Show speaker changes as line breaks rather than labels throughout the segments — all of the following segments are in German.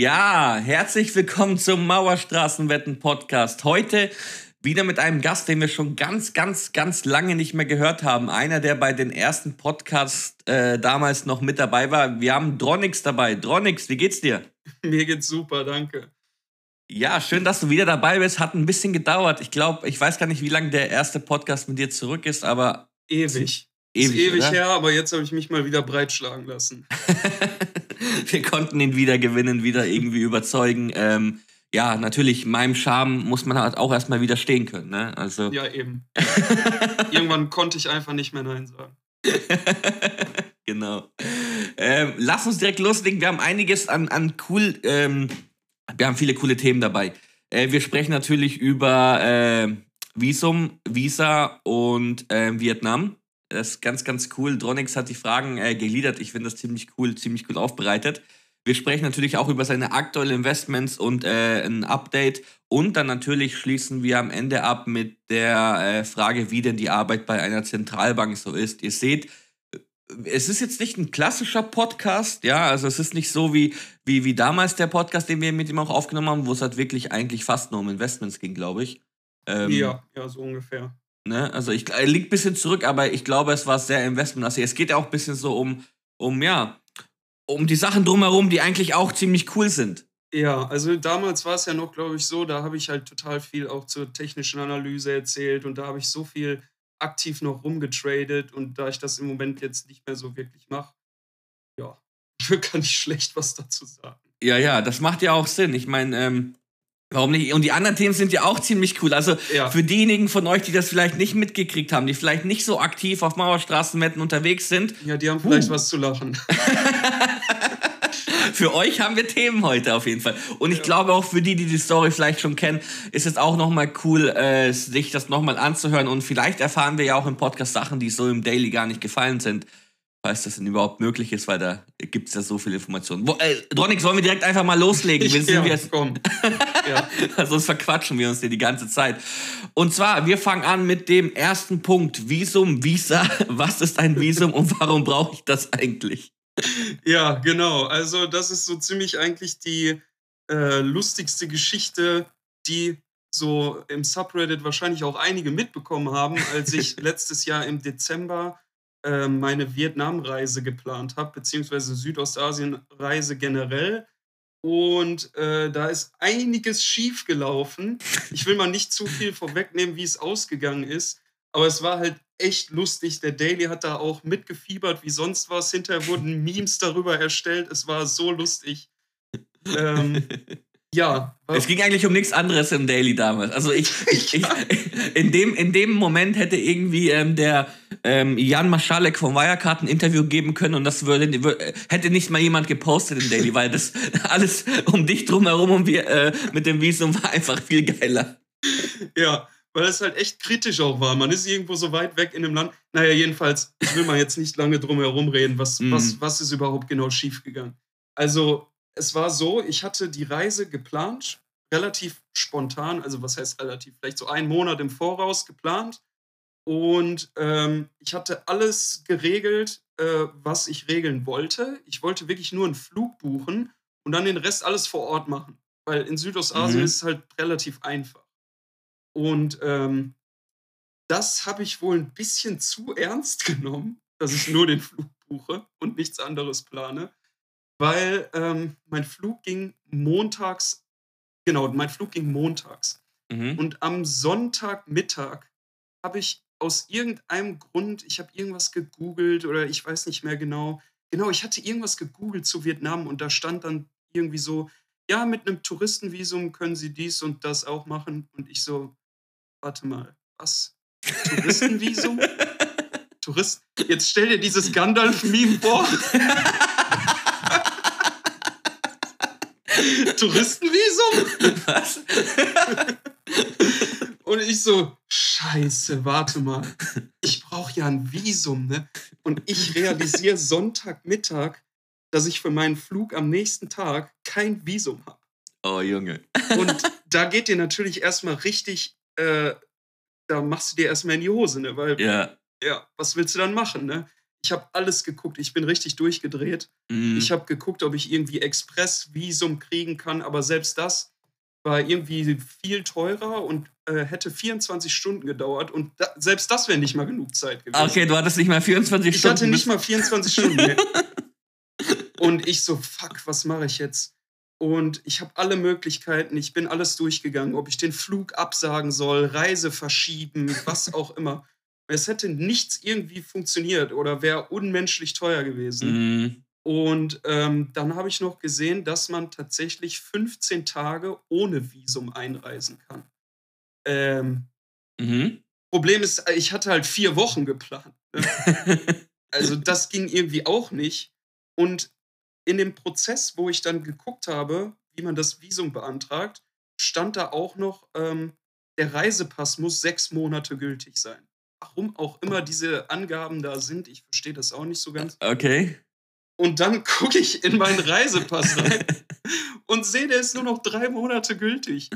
Ja, herzlich willkommen zum Mauerstraßenwetten-Podcast. Heute wieder mit einem Gast, den wir schon ganz, ganz, ganz lange nicht mehr gehört haben. Einer, der bei den ersten Podcasts äh, damals noch mit dabei war. Wir haben Dronix dabei. Dronix, wie geht's dir?
Mir geht's super, danke.
Ja, schön, dass du wieder dabei bist. Hat ein bisschen gedauert. Ich glaube, ich weiß gar nicht, wie lange der erste Podcast mit dir zurück ist, aber.
Ewig. Ewig, ist ewig oder? her, aber jetzt habe ich mich mal wieder breitschlagen lassen.
wir konnten ihn wieder gewinnen, wieder irgendwie überzeugen. Ähm, ja, natürlich, meinem Charme muss man halt auch erstmal widerstehen können. Ne? Also.
Ja, eben. Irgendwann konnte ich einfach nicht mehr Nein sagen.
genau. Ähm, lass uns direkt loslegen. Wir haben einiges an, an cool, ähm, wir haben viele coole Themen dabei. Äh, wir sprechen natürlich über äh, Visum, Visa und äh, Vietnam. Das ist ganz, ganz cool. Dronix hat die Fragen äh, gegliedert. Ich finde das ziemlich cool, ziemlich cool aufbereitet. Wir sprechen natürlich auch über seine aktuellen Investments und äh, ein Update. Und dann natürlich schließen wir am Ende ab mit der äh, Frage, wie denn die Arbeit bei einer Zentralbank so ist. Ihr seht, es ist jetzt nicht ein klassischer Podcast, ja, also es ist nicht so wie, wie, wie damals der Podcast, den wir mit ihm auch aufgenommen haben, wo es halt wirklich eigentlich fast nur um Investments ging, glaube ich.
Ähm, ja, ja, so ungefähr.
Ne? Also ich liegt ein bisschen zurück, aber ich glaube, es war sehr Investment. Also es geht ja auch ein bisschen so um, um, ja, um die Sachen drumherum, die eigentlich auch ziemlich cool sind.
Ja, also damals war es ja noch, glaube ich, so, da habe ich halt total viel auch zur technischen Analyse erzählt und da habe ich so viel aktiv noch rumgetradet und da ich das im Moment jetzt nicht mehr so wirklich mache, ja, kann ich schlecht was dazu sagen.
Ja, ja, das macht ja auch Sinn. Ich meine, ähm, Warum nicht? Und die anderen Themen sind ja auch ziemlich cool. Also ja. für diejenigen von euch, die das vielleicht nicht mitgekriegt haben, die vielleicht nicht so aktiv auf Mauerstraßenwetten unterwegs sind.
Ja, die haben vielleicht uh. was zu lachen.
für euch haben wir Themen heute auf jeden Fall. Und ich ja. glaube auch für die, die die Story vielleicht schon kennen, ist es auch nochmal cool, äh, sich das nochmal anzuhören. Und vielleicht erfahren wir ja auch im Podcast Sachen, die so im Daily gar nicht gefallen sind falls das denn überhaupt möglich ist, weil da gibt es ja so viele Informationen. Wo, äh, Dronix, wollen wir direkt einfach mal loslegen? Wir
ja, wir komm.
ja. Sonst verquatschen wir uns hier die ganze Zeit. Und zwar, wir fangen an mit dem ersten Punkt. Visum, Visa. Was ist ein Visum und warum brauche ich das eigentlich?
Ja, genau. Also das ist so ziemlich eigentlich die äh, lustigste Geschichte, die so im Subreddit wahrscheinlich auch einige mitbekommen haben, als ich letztes Jahr im Dezember äh, meine Vietnam-Reise geplant habe, beziehungsweise Südostasien-Reise generell. Und äh, da ist einiges schief gelaufen. Ich will mal nicht zu viel vorwegnehmen, wie es ausgegangen ist. Aber es war halt echt lustig. Der Daily hat da auch mitgefiebert wie sonst was. Hinterher wurden Memes darüber erstellt. Es war so lustig. ähm, ja.
Es ging eigentlich um nichts anderes im Daily damals. Also ich, ich, ich in, dem, in dem Moment hätte irgendwie ähm, der ähm, Jan Maschalek vom Wirecard ein Interview geben können und das würde, hätte nicht mal jemand gepostet im Daily, weil das alles um dich drumherum und wir, äh, mit dem Visum war einfach viel geiler.
Ja, weil es halt echt kritisch auch war. Man ist irgendwo so weit weg in einem Land. Naja, jedenfalls, ich will mal jetzt nicht lange drum herum reden, was, mm. was, was ist überhaupt genau schiefgegangen. Also, es war so, ich hatte die Reise geplant, relativ spontan, also was heißt relativ, vielleicht so einen Monat im Voraus geplant. Und ähm, ich hatte alles geregelt, äh, was ich regeln wollte. Ich wollte wirklich nur einen Flug buchen und dann den Rest alles vor Ort machen. Weil in Südostasien mhm. ist es halt relativ einfach. Und ähm, das habe ich wohl ein bisschen zu ernst genommen, dass ich nur den Flug buche und nichts anderes plane weil ähm, mein Flug ging montags, genau, mein Flug ging montags. Mhm. Und am Sonntagmittag habe ich aus irgendeinem Grund, ich habe irgendwas gegoogelt oder ich weiß nicht mehr genau, genau, ich hatte irgendwas gegoogelt zu Vietnam und da stand dann irgendwie so, ja, mit einem Touristenvisum können Sie dies und das auch machen. Und ich so, warte mal, was? Touristenvisum? Tourist? Jetzt stell dir dieses Gandalf-Meme vor. Touristenvisum? Was? Und ich so, scheiße, warte mal. Ich brauche ja ein Visum, ne? Und ich realisiere Sonntagmittag, dass ich für meinen Flug am nächsten Tag kein Visum habe.
Oh, Junge.
Und da geht dir natürlich erstmal richtig, äh, da machst du dir erstmal in die Hose, ne? Weil,
ja.
ja, was willst du dann machen, ne? Ich habe alles geguckt. Ich bin richtig durchgedreht.
Mhm.
Ich habe geguckt, ob ich irgendwie Express-Visum kriegen kann, aber selbst das war irgendwie viel teurer und äh, hätte 24 Stunden gedauert und da, selbst das wäre nicht mal genug Zeit gewesen.
Okay, du hattest nicht mal 24
ich
Stunden.
hatte nicht mal 24 Stunden. und ich so, fuck, was mache ich jetzt? Und ich habe alle Möglichkeiten, ich bin alles durchgegangen, ob ich den Flug absagen soll, Reise verschieben, was auch immer. Es hätte nichts irgendwie funktioniert oder wäre unmenschlich teuer gewesen.
Mhm.
Und ähm, dann habe ich noch gesehen, dass man tatsächlich 15 Tage ohne Visum einreisen kann. Ähm,
Mhm.
Problem ist, ich hatte halt vier Wochen geplant. Ne? Also das ging irgendwie auch nicht. Und in dem Prozess, wo ich dann geguckt habe, wie man das Visum beantragt, stand da auch noch, ähm, der Reisepass muss sechs Monate gültig sein. Warum auch immer diese Angaben da sind, ich verstehe das auch nicht so ganz.
okay.
Und dann gucke ich in meinen Reisepass rein und sehe, der ist nur noch drei Monate gültig.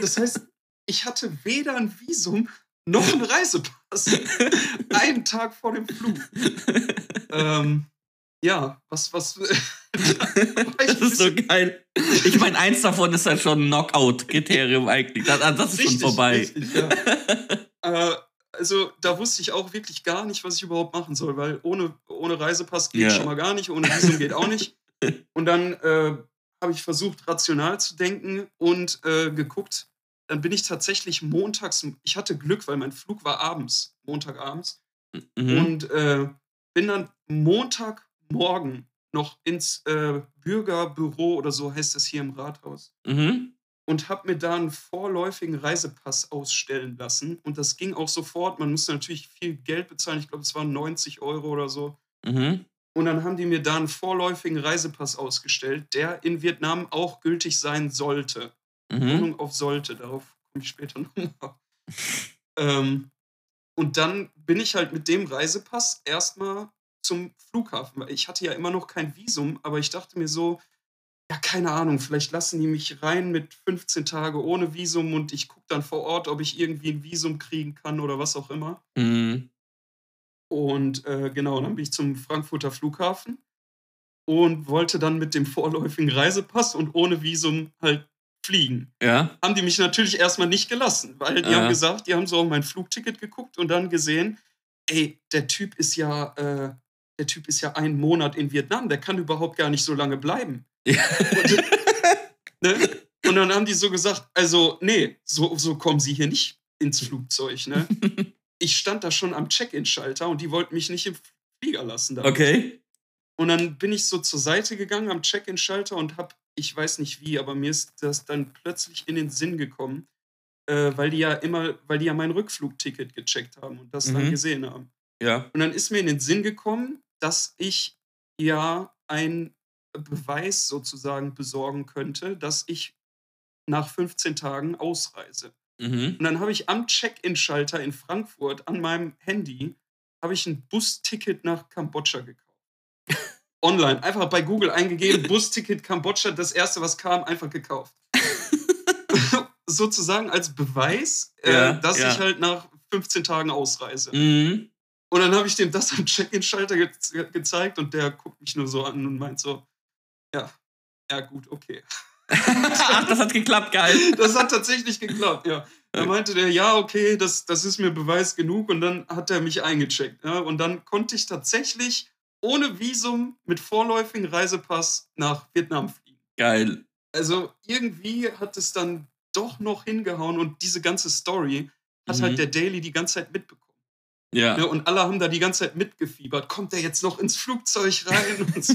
Das heißt, ich hatte weder ein Visum noch einen Reisepass. Einen Tag vor dem Flug. Ähm, ja, was, was.
Das ist so geil. Ich meine, eins davon ist halt schon ein Knockout-Kriterium eigentlich. Das, das ist schon
Richtig,
vorbei.
richtig, ja. äh, also da wusste ich auch wirklich gar nicht, was ich überhaupt machen soll, weil ohne, ohne Reisepass geht
Ja.
schon mal gar nicht, ohne Visum geht auch nicht. Und dann äh, habe ich versucht, rational zu denken und äh, geguckt. Dann bin ich tatsächlich montags, ich hatte Glück, weil mein Flug war abends, Montagabends.
Mhm.
Und äh, bin dann Montagmorgen noch ins äh, Bürgerbüro oder so heißt es hier im Rathaus
Mhm.
Und habe mir da einen vorläufigen Reisepass ausstellen lassen. Und das ging auch sofort. Man musste natürlich viel Geld bezahlen. Ich glaube, es waren 90 Euro oder so.
Mhm.
Und dann haben die mir da einen vorläufigen Reisepass ausgestellt, der in Vietnam auch gültig sein sollte.
Mhm.
Wohnung auf sollte, darauf komme ich später nochmal. ähm, und dann bin ich halt mit dem Reisepass erstmal zum Flughafen. Ich hatte ja immer noch kein Visum, aber ich dachte mir so, ja, keine Ahnung, vielleicht lassen die mich rein mit 15 Tage ohne Visum und ich gucke dann vor Ort, ob ich irgendwie ein Visum kriegen kann oder was auch immer.
Mhm.
Und äh, genau, dann bin ich zum Frankfurter Flughafen und wollte dann mit dem vorläufigen Reisepass und ohne Visum halt fliegen.
Ja.
Haben die mich natürlich erstmal nicht gelassen, weil die
Ja.
haben gesagt, die haben so auf mein Flugticket geguckt und dann gesehen, ey, der Typ ist ja, äh, der Typ ist ja einen Monat in Vietnam, der kann überhaupt gar nicht so lange bleiben.
Ja.
Und, ne? und dann haben die so gesagt, also nee, so, so kommen sie hier nicht ins Flugzeug. Ne? Ich stand da schon am Check-in-Schalter und die wollten mich nicht im Flieger lassen. damals.
Okay.
Und dann bin ich so zur Seite gegangen am Check-in-Schalter und hab, ich weiß nicht wie, aber mir ist das dann plötzlich in den Sinn gekommen, äh, weil die ja immer, weil die ja mein Rückflugticket gecheckt haben und das dann
Mhm.
gesehen haben.
Ja.
Und dann ist mir in den Sinn gekommen, dass ich ja einen Beweis sozusagen besorgen könnte, dass ich nach 15 Tagen ausreise.
Mhm.
Und dann habe ich am Check-in-Schalter in Frankfurt an meinem Handy habe ich ein Busticket nach Kambodscha gekauft. Online, einfach bei Google eingegeben, Busticket Kambodscha, das erste, was kam, einfach gekauft. Sozusagen als Beweis,
Ja,
äh, dass
ja.
ich halt nach 15 Tagen ausreise.
Mhm.
Und dann habe ich dem das am Check-in-Schalter ge gezeigt und der guckt mich nur so an und meint so, ja, ja gut, okay.
Ach, das hat geklappt, geil.
Das hat tatsächlich geklappt, ja. Da meinte der, ja, okay, das, das ist mir Beweis genug und dann hat er mich eingecheckt. Ja, und dann konnte ich tatsächlich ohne Visum mit vorläufigen Reisepass nach Vietnam fliegen.
Geil.
Also irgendwie hat es dann doch noch hingehauen und diese ganze Story hat
Mhm.
halt der Daily die ganze Zeit mitbekommen.
Ja.
Ne? Und alle haben da die ganze Zeit mitgefiebert. Kommt der jetzt noch ins Flugzeug rein? Und so.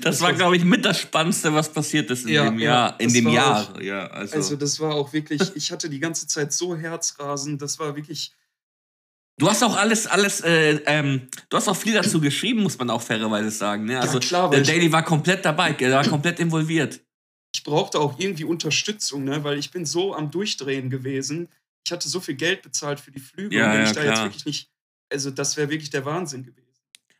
Das war, glaube ich, mit das Spannendste, was passiert ist in
Ja,
dem
ja,
Jahr. In
das
dem Jahr.
auch-
ja, also.
Also das war auch wirklich, ich hatte die ganze Zeit so Herzrasen. Das war wirklich,
du hast auch alles, alles, äh, ähm, du hast auch viel dazu geschrieben, muss man auch fairerweise sagen. Ne? Also,
klar,
der Daily war komplett dabei, der war komplett involviert.
ich brauchte auch irgendwie Unterstützung, ne? weil ich bin so am Durchdrehen gewesen. Ich hatte so viel Geld bezahlt für die Flüge
Ja,
und wenn
ja,
ich da jetzt
klar.
wirklich nicht, also das wäre wirklich der Wahnsinn gewesen.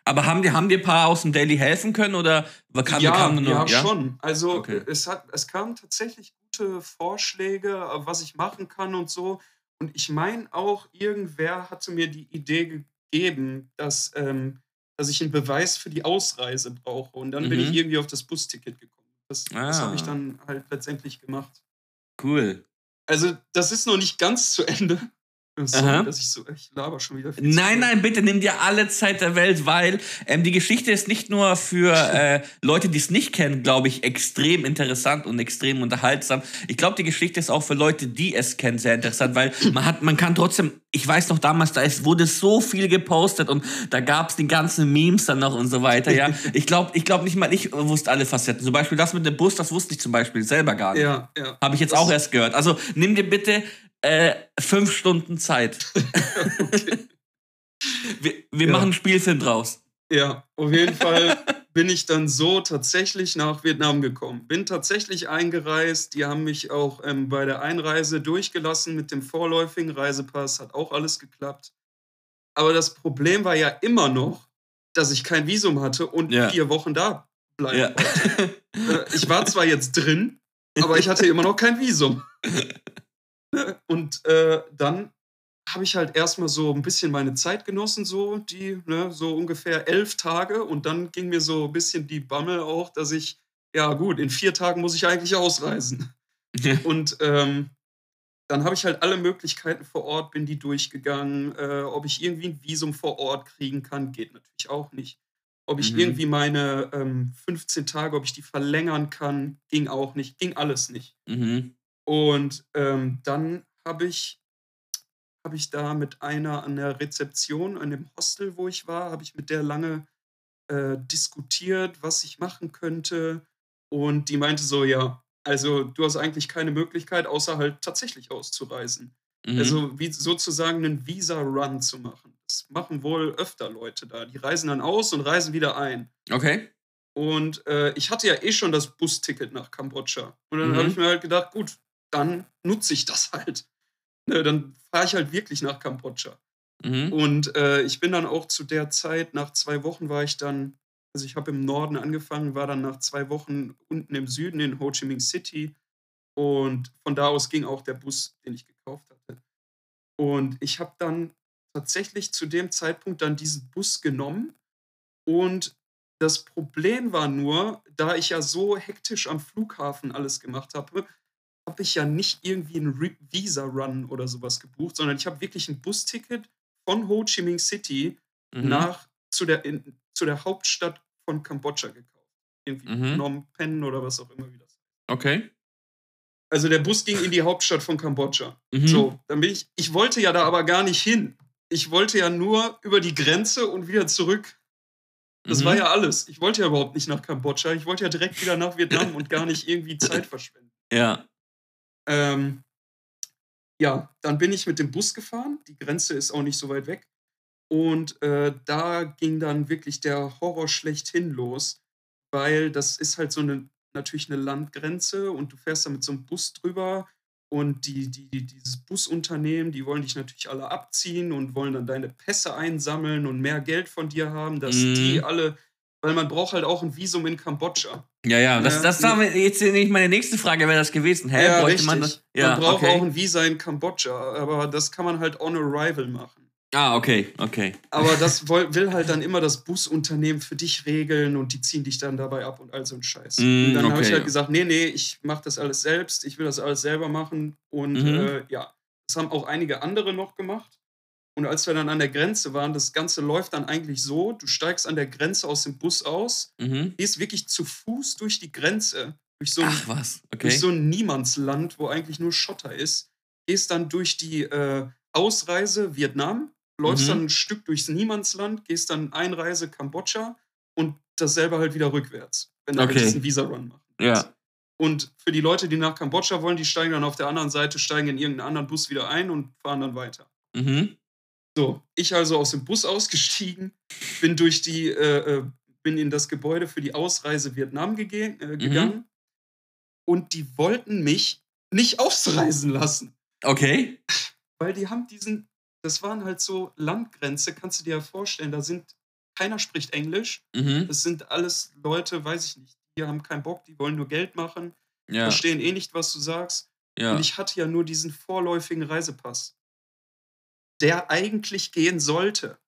Aber haben dir, haben dir ein paar aus dem Daily helfen können oder kam,
ja,
kam nur,
ja, schon. Also
Okay.
es, hat, es kamen tatsächlich gute Vorschläge, äh, was ich machen kann und so. Und ich meine auch, irgendwer hatte mir die Idee geben, dass, ähm, dass ich einen Beweis für die Ausreise brauche. Und dann mhm. bin ich mhm. irgendwie auf das Busticket gekommen. Das, ah. das habe ich dann halt letztendlich gemacht.
Cool.
Also, das ist noch nicht ganz zu Ende. Sorry, dass ich so, ich laber schon wieder.
Nein, nein, bitte nimm dir alle Zeit der Welt, weil ähm, die Geschichte ist nicht nur für äh, Leute, die es nicht kennen, glaube ich, extrem interessant und extrem unterhaltsam. Ich glaube, die Geschichte ist auch für Leute, die es kennen, sehr interessant, weil man hat, man kann trotzdem, ich weiß noch damals, da ist, wurde so viel gepostet und da gab es die ganzen Memes dann noch und so weiter. Ja, ich glaube, ich glaube nicht mal, ich wusste alle Facetten. Zum Beispiel das mit dem Bus, das wusste ich zum Beispiel selber gar nicht.
Ja, ja.
Habe ich jetzt das auch erst gehört. Also nimm dir bitte äh, fünf Stunden Zeit. okay. Wir, wir ja. machen einen Spielfilm draus.
Ja, auf jeden Fall bin ich dann so tatsächlich nach Vietnam gekommen. Bin tatsächlich eingereist. Die haben mich auch ähm, bei der Einreise durchgelassen mit dem vorläufigen Reisepass. Hat auch alles geklappt. Aber das Problem war ja immer noch, dass ich kein Visum hatte und ja. vier Wochen da bleiben ja. wollte. Äh, ich war zwar jetzt drin, aber ich hatte immer noch kein Visum. Und äh, dann habe ich halt erstmal so ein bisschen meine Zeit genossen, so die, ne, so ungefähr elf Tage. Und dann ging mir so ein bisschen die Bammel auch, dass ich, ja gut, in vier Tagen muss ich eigentlich ausreisen. Und ähm, dann habe ich halt alle Möglichkeiten vor Ort, bin die durchgegangen. Äh, ob ich irgendwie ein Visum vor Ort kriegen kann, geht natürlich auch nicht. Ob ich mhm. irgendwie meine ähm, 15 Tage, ob ich die verlängern kann, ging auch nicht. Ging alles nicht. Mhm. Und ähm, dann habe ich, hab ich da mit einer an der Rezeption, an dem Hostel, wo ich war, habe ich mit der lange äh, diskutiert, was ich machen könnte. Und die meinte so, ja, also du hast eigentlich keine Möglichkeit, außer halt tatsächlich auszureisen. Mhm. Also wie sozusagen einen Visa-Run zu machen. Das machen wohl öfter Leute da. Die reisen dann aus und reisen wieder ein.
Okay.
Und äh, ich hatte ja eh schon das Busticket nach Kambodscha. Und dann mhm. habe ich mir halt gedacht, gut, dann nutze ich das halt. Ne, dann fahre ich halt wirklich nach Kambodscha. Mhm. Und äh, ich bin dann auch zu der Zeit, nach zwei Wochen war ich dann, also ich habe im Norden angefangen, war dann nach zwei Wochen unten im Süden in Ho Chi Minh City. Und von da aus ging auch der Bus, den ich gekauft hatte. Und ich habe dann tatsächlich zu dem Zeitpunkt dann diesen Bus genommen. Und das Problem war nur, da ich ja so hektisch am Flughafen alles gemacht habe, habe ich ja nicht irgendwie einen Visa-Run oder sowas gebucht, sondern ich habe wirklich ein Busticket von Ho Chi Minh City mhm. nach zu der, in, zu der Hauptstadt von Kambodscha gekauft. Irgendwie mhm. Phnom Penh oder was auch immer wie das.
Okay.
Also der Bus ging in die Hauptstadt von Kambodscha. Mhm. So, dann bin ich, ich wollte ja da aber gar nicht hin. Ich wollte ja nur über die Grenze und wieder zurück. Das mhm. war ja alles. Ich wollte ja überhaupt nicht nach Kambodscha. Ich wollte ja direkt wieder nach Vietnam und gar nicht irgendwie Zeit verschwenden.
Ja.
Ähm, ja, dann bin ich mit dem Bus gefahren. Die Grenze ist auch nicht so weit weg. Und äh, da ging dann wirklich der Horror schlechthin los, weil das ist halt so eine, natürlich eine Landgrenze und du fährst da mit so einem Bus drüber und die, die, dieses Busunternehmen, die wollen dich natürlich alle abziehen und wollen dann deine Pässe einsammeln und mehr Geld von dir haben, dass mm. die mhm. alle weil man braucht halt auch ein Visum in Kambodscha.
Ja, ja, das, das war jetzt nicht meine nächste Frage, wäre das gewesen. Hä,
ja, bräuchte man das? Ja, man braucht okay. auch ein Visa in Kambodscha, aber das kann man halt on arrival machen.
Ah, okay, okay.
Aber das will halt dann immer das Busunternehmen für dich regeln und die ziehen dich dann dabei ab und all so ein Scheiß. Mm, und dann okay, habe ich halt ja. gesagt, nee, nee, ich mache das alles selbst, ich will das alles selber machen. Und mhm. äh, ja, das haben auch einige andere noch gemacht. Und als wir dann an der Grenze waren, das Ganze läuft dann eigentlich so: Du steigst an der Grenze aus dem Bus aus, mhm. gehst wirklich zu Fuß durch die Grenze, durch so ein,
Ach, was? Okay.
durch so ein Niemandsland, wo eigentlich nur Schotter ist, gehst dann durch die äh, Ausreise Vietnam, läufst mhm. dann ein Stück durchs Niemandsland, gehst dann Einreise Kambodscha und dasselbe halt wieder rückwärts, wenn du halt okay. diesen Visa-Run machst.
Ja.
Und für die Leute, die nach Kambodscha wollen, die steigen dann auf der anderen Seite, steigen in irgendeinen anderen Bus wieder ein und fahren dann weiter.
Mhm.
So, ich also aus dem Bus ausgestiegen, bin durch die, äh, äh bin in das Gebäude für die Ausreise Vietnam äh, mhm. gegangen mhm. und die wollten mich nicht ausreisen lassen.
Okay.
Weil die haben diesen, das waren halt so Landgrenze, kannst du dir ja vorstellen, da sind, keiner spricht Englisch. Mhm. Das sind alles Leute, weiß ich nicht, die haben keinen Bock, die wollen nur Geld machen, ja. verstehen eh nicht, was du sagst. Ja. Und ich hatte ja nur diesen vorläufigen Reisepass der eigentlich gehen sollte.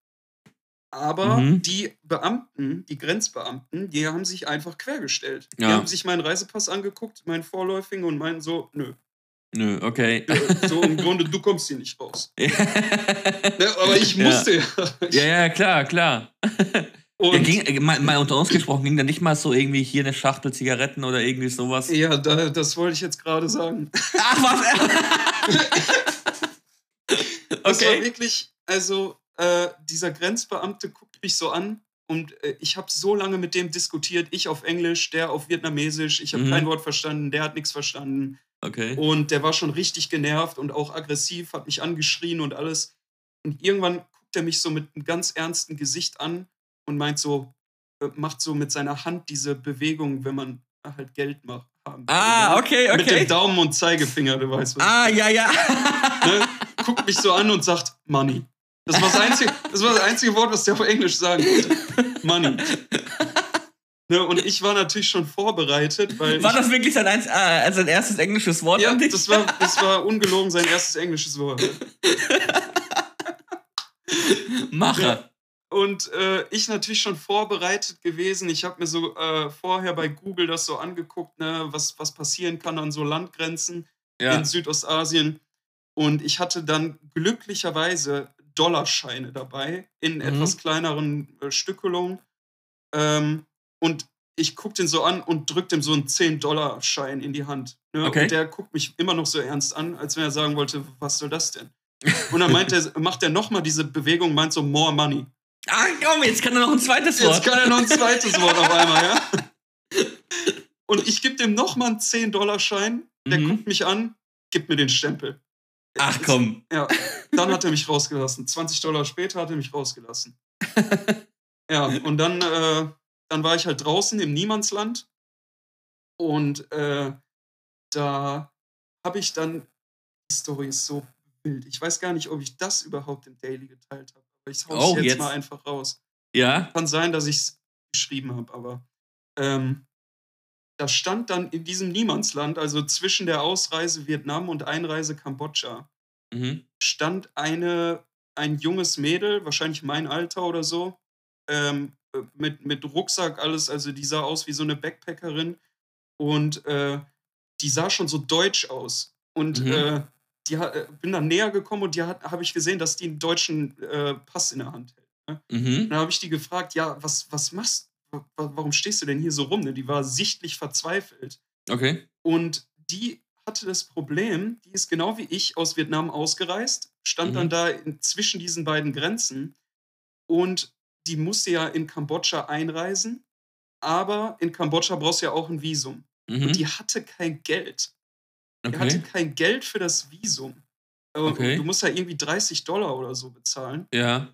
Aber mhm. die Beamten, die Grenzbeamten, die haben sich einfach quergestellt. Ja. Die haben sich meinen Reisepass angeguckt, meinen vorläufigen und meinen so, nö.
Nö, okay.
So im Grunde, du kommst hier nicht raus. ne, aber ich musste ja.
Ja, ja, klar, klar. Und ja, ging, mal, mal, unter uns gesprochen, ging da nicht mal so irgendwie hier eine Schachtel Zigaretten oder irgendwie sowas?
Ja, da, das wollte ich jetzt gerade sagen. Ach, was? das okay. war wirklich, also äh, dieser Grenzbeamte guckt mich so an und äh, ich habe so lange mit dem diskutiert, ich auf Englisch, der auf Vietnamesisch, ich habe mhm. kein Wort verstanden, der hat nichts verstanden.
Okay.
Und der war schon richtig genervt und auch aggressiv, hat mich angeschrien und alles. Und irgendwann guckt er mich so mit einem ganz ernsten Gesicht an und meint so, äh, macht so mit seiner Hand diese Bewegung, wenn man halt Geld macht.
Haben ah, okay, okay.
Mit dem Daumen und Zeigefinger, du weißt
was. Ah, ja, ja.
Ne? Guckt mich so an und sagt, Money. Das war das einzige, das, war das einzige Wort, was der auf Englisch sagen konnte. Money. Ne, und ich war natürlich schon vorbereitet, weil.
War das wirklich sein, ein, äh, sein erstes englisches Wort?
Ja, das war, das war ungelogen sein erstes englisches Wort.
Macher.
Und äh, ich natürlich schon vorbereitet gewesen. Ich habe mir so äh, vorher bei Google das so angeguckt, ne, was, was passieren kann an so Landgrenzen ja. in Südostasien. Und ich hatte dann glücklicherweise Dollarscheine dabei in mhm. etwas kleineren äh, Stückelungen. Ähm, und ich gucke den so an und drücke dem so einen 10-Dollar-Schein in die Hand. Ne? Okay. Und der guckt mich immer noch so ernst an, als wenn er sagen wollte, was soll das denn? Und dann meint er, macht er nochmal diese Bewegung, meint so more money.
Ah, komm, jetzt kann er noch ein zweites Wort.
Jetzt kann er noch ein zweites Wort auf einmal, ja. Und ich gebe dem nochmal einen 10-Dollar-Schein. Der mhm. guckt mich an, gibt mir den Stempel.
Ach komm.
Ja, dann hat er mich rausgelassen. 20 Dollar später hat er mich rausgelassen. ja, und dann, äh, dann war ich halt draußen im Niemandsland. Und äh, da habe ich dann, die Story ist so wild. Ich weiß gar nicht, ob ich das überhaupt im Daily geteilt habe. Aber ich hau's oh, jetzt, jetzt mal einfach raus.
Ja.
Kann sein, dass ich es geschrieben habe, aber ähm, da stand dann in diesem Niemandsland, also zwischen der Ausreise Vietnam und Einreise Kambodscha, mhm. stand eine, ein junges Mädel, wahrscheinlich mein Alter oder so, ähm, mit, mit Rucksack, alles, also die sah aus wie so eine Backpackerin und äh, die sah schon so deutsch aus. Und mhm. äh, die äh, bin dann näher gekommen und die habe ich gesehen, dass die einen deutschen äh, Pass in der Hand hält. Ne? Mhm. Dann habe ich die gefragt, ja, was, was machst du? Warum stehst du denn hier so rum? Ne? Die war sichtlich verzweifelt.
Okay.
Und die hatte das Problem, die ist genau wie ich aus Vietnam ausgereist, stand mhm. dann da in, zwischen diesen beiden Grenzen und die musste ja in Kambodscha einreisen, aber in Kambodscha brauchst du ja auch ein Visum. Mhm. Und die hatte kein Geld. Okay. Er hatte kein Geld für das Visum. Okay. Du musst ja irgendwie 30 Dollar oder so bezahlen.
Ja.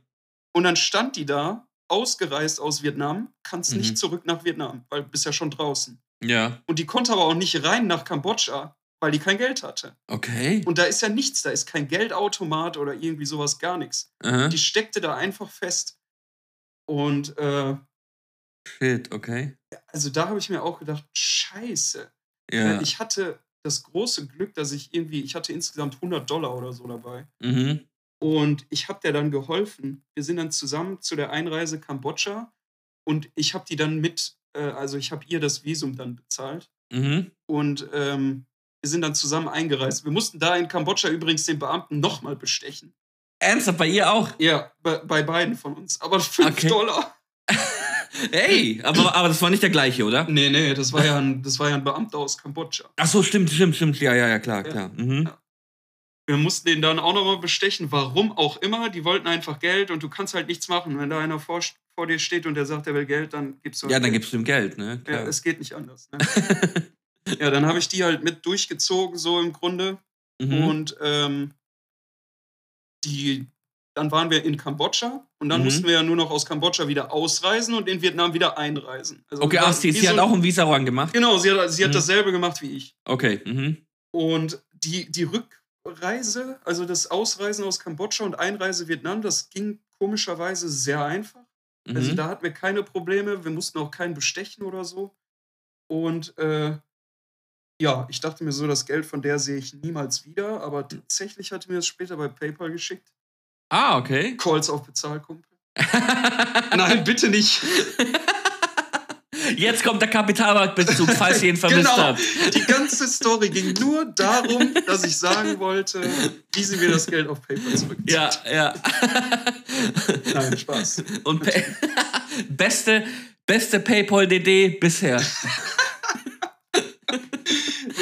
Und dann stand die da, ausgereist aus Vietnam, kannst mhm. nicht zurück nach Vietnam, weil du bist ja schon draußen.
Ja.
Und die konnte aber auch nicht rein nach Kambodscha, weil die kein Geld hatte.
Okay.
Und da ist ja nichts, da ist kein Geldautomat oder irgendwie sowas, gar nichts. Uh Die steckte da einfach fest. Und äh,
Shit, okay.
Also da habe ich mir auch gedacht, scheiße. Ja. Ich hatte das große Glück, dass ich irgendwie, ich hatte insgesamt 100 Dollar oder so dabei. Mhm. Und ich habe der dann geholfen. Wir sind dann zusammen zu der Einreise Kambodscha und ich habe die dann mit, äh, also ich habe ihr das Visum dann bezahlt. Mhm. Und ähm, wir sind dann zusammen eingereist. Wir mussten da in Kambodscha übrigens den Beamten nochmal bestechen.
Ernsthaft, bei ihr auch?
Ja, bei, bei beiden von uns. Aber 5 okay. Dollar.
Hey, aber, aber das war nicht der gleiche, oder?
Nee, nee, das war ja ein, das war ja ein Beamter aus Kambodscha.
Ach so, stimmt, stimmt, stimmt. Ja, ja, ja, klar, ja. klar. Mhm. Ja.
Wir mussten den dann auch nochmal bestechen, warum auch immer. Die wollten einfach Geld und du kannst halt nichts machen. Wenn da einer vor, vor dir steht und der sagt, er will Geld, dann gibst du
halt Ja, dann
Geld.
gibst du ihm Geld, ne?
Klar. Ja, es geht nicht anders. Ne? ja, dann habe ich die halt mit durchgezogen, so im Grunde. Mhm. Und ähm, die, dann waren wir in Kambodscha und dann mhm. mussten wir ja nur noch aus Kambodscha wieder ausreisen und in Vietnam wieder einreisen.
Also okay, ach, sie, sie so hat auch ein Visa-Run gemacht?
Genau, sie hat, sie hat mhm. dasselbe gemacht wie ich.
Okay. Mhm.
Und die, die Rückreise, also das Ausreisen aus Kambodscha und Einreise Vietnam, das ging komischerweise sehr einfach. Also mhm. da hatten wir keine Probleme, wir mussten auch keinen bestechen oder so. Und äh, ja, ich dachte mir so, das Geld von der sehe ich niemals wieder, aber tatsächlich hat mir das später bei PayPal geschickt.
Ah, okay.
Calls auf Bezahlkumpel. Nein, bitte nicht.
Jetzt kommt der Kapitalmarktbezug, falls ihr ihn vermisst
genau.
habt.
Die ganze Story ging nur darum, dass ich sagen wollte, wie sie mir das Geld auf PayPal zurückzieht.
Ja, ja.
Nein, Spaß.
Und Pay beste, beste PayPal-DD bisher.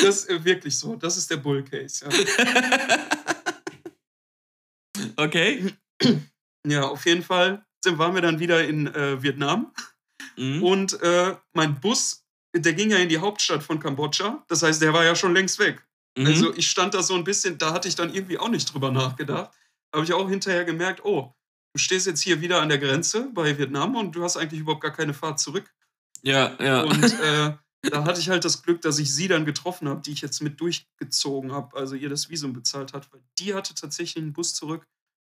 Das ist wirklich so. Das ist der Bull Case. Ja.
Okay.
ja, auf jeden Fall sind, waren wir dann wieder in äh, Vietnam.
Mhm.
Und äh, mein Bus, der ging ja in die Hauptstadt von Kambodscha. Das heißt, der war ja schon längst weg.
Mhm.
Also ich stand da so ein bisschen, da hatte ich dann irgendwie auch nicht drüber nachgedacht. Habe ich auch hinterher gemerkt, oh, du stehst jetzt hier wieder an der Grenze bei Vietnam und du hast eigentlich überhaupt gar keine Fahrt zurück.
ja, ja.
Und äh, da hatte ich halt das Glück, dass ich sie dann getroffen habe, die ich jetzt mit durchgezogen habe, also ihr das Visum bezahlt hat, weil die hatte tatsächlich einen Bus zurück.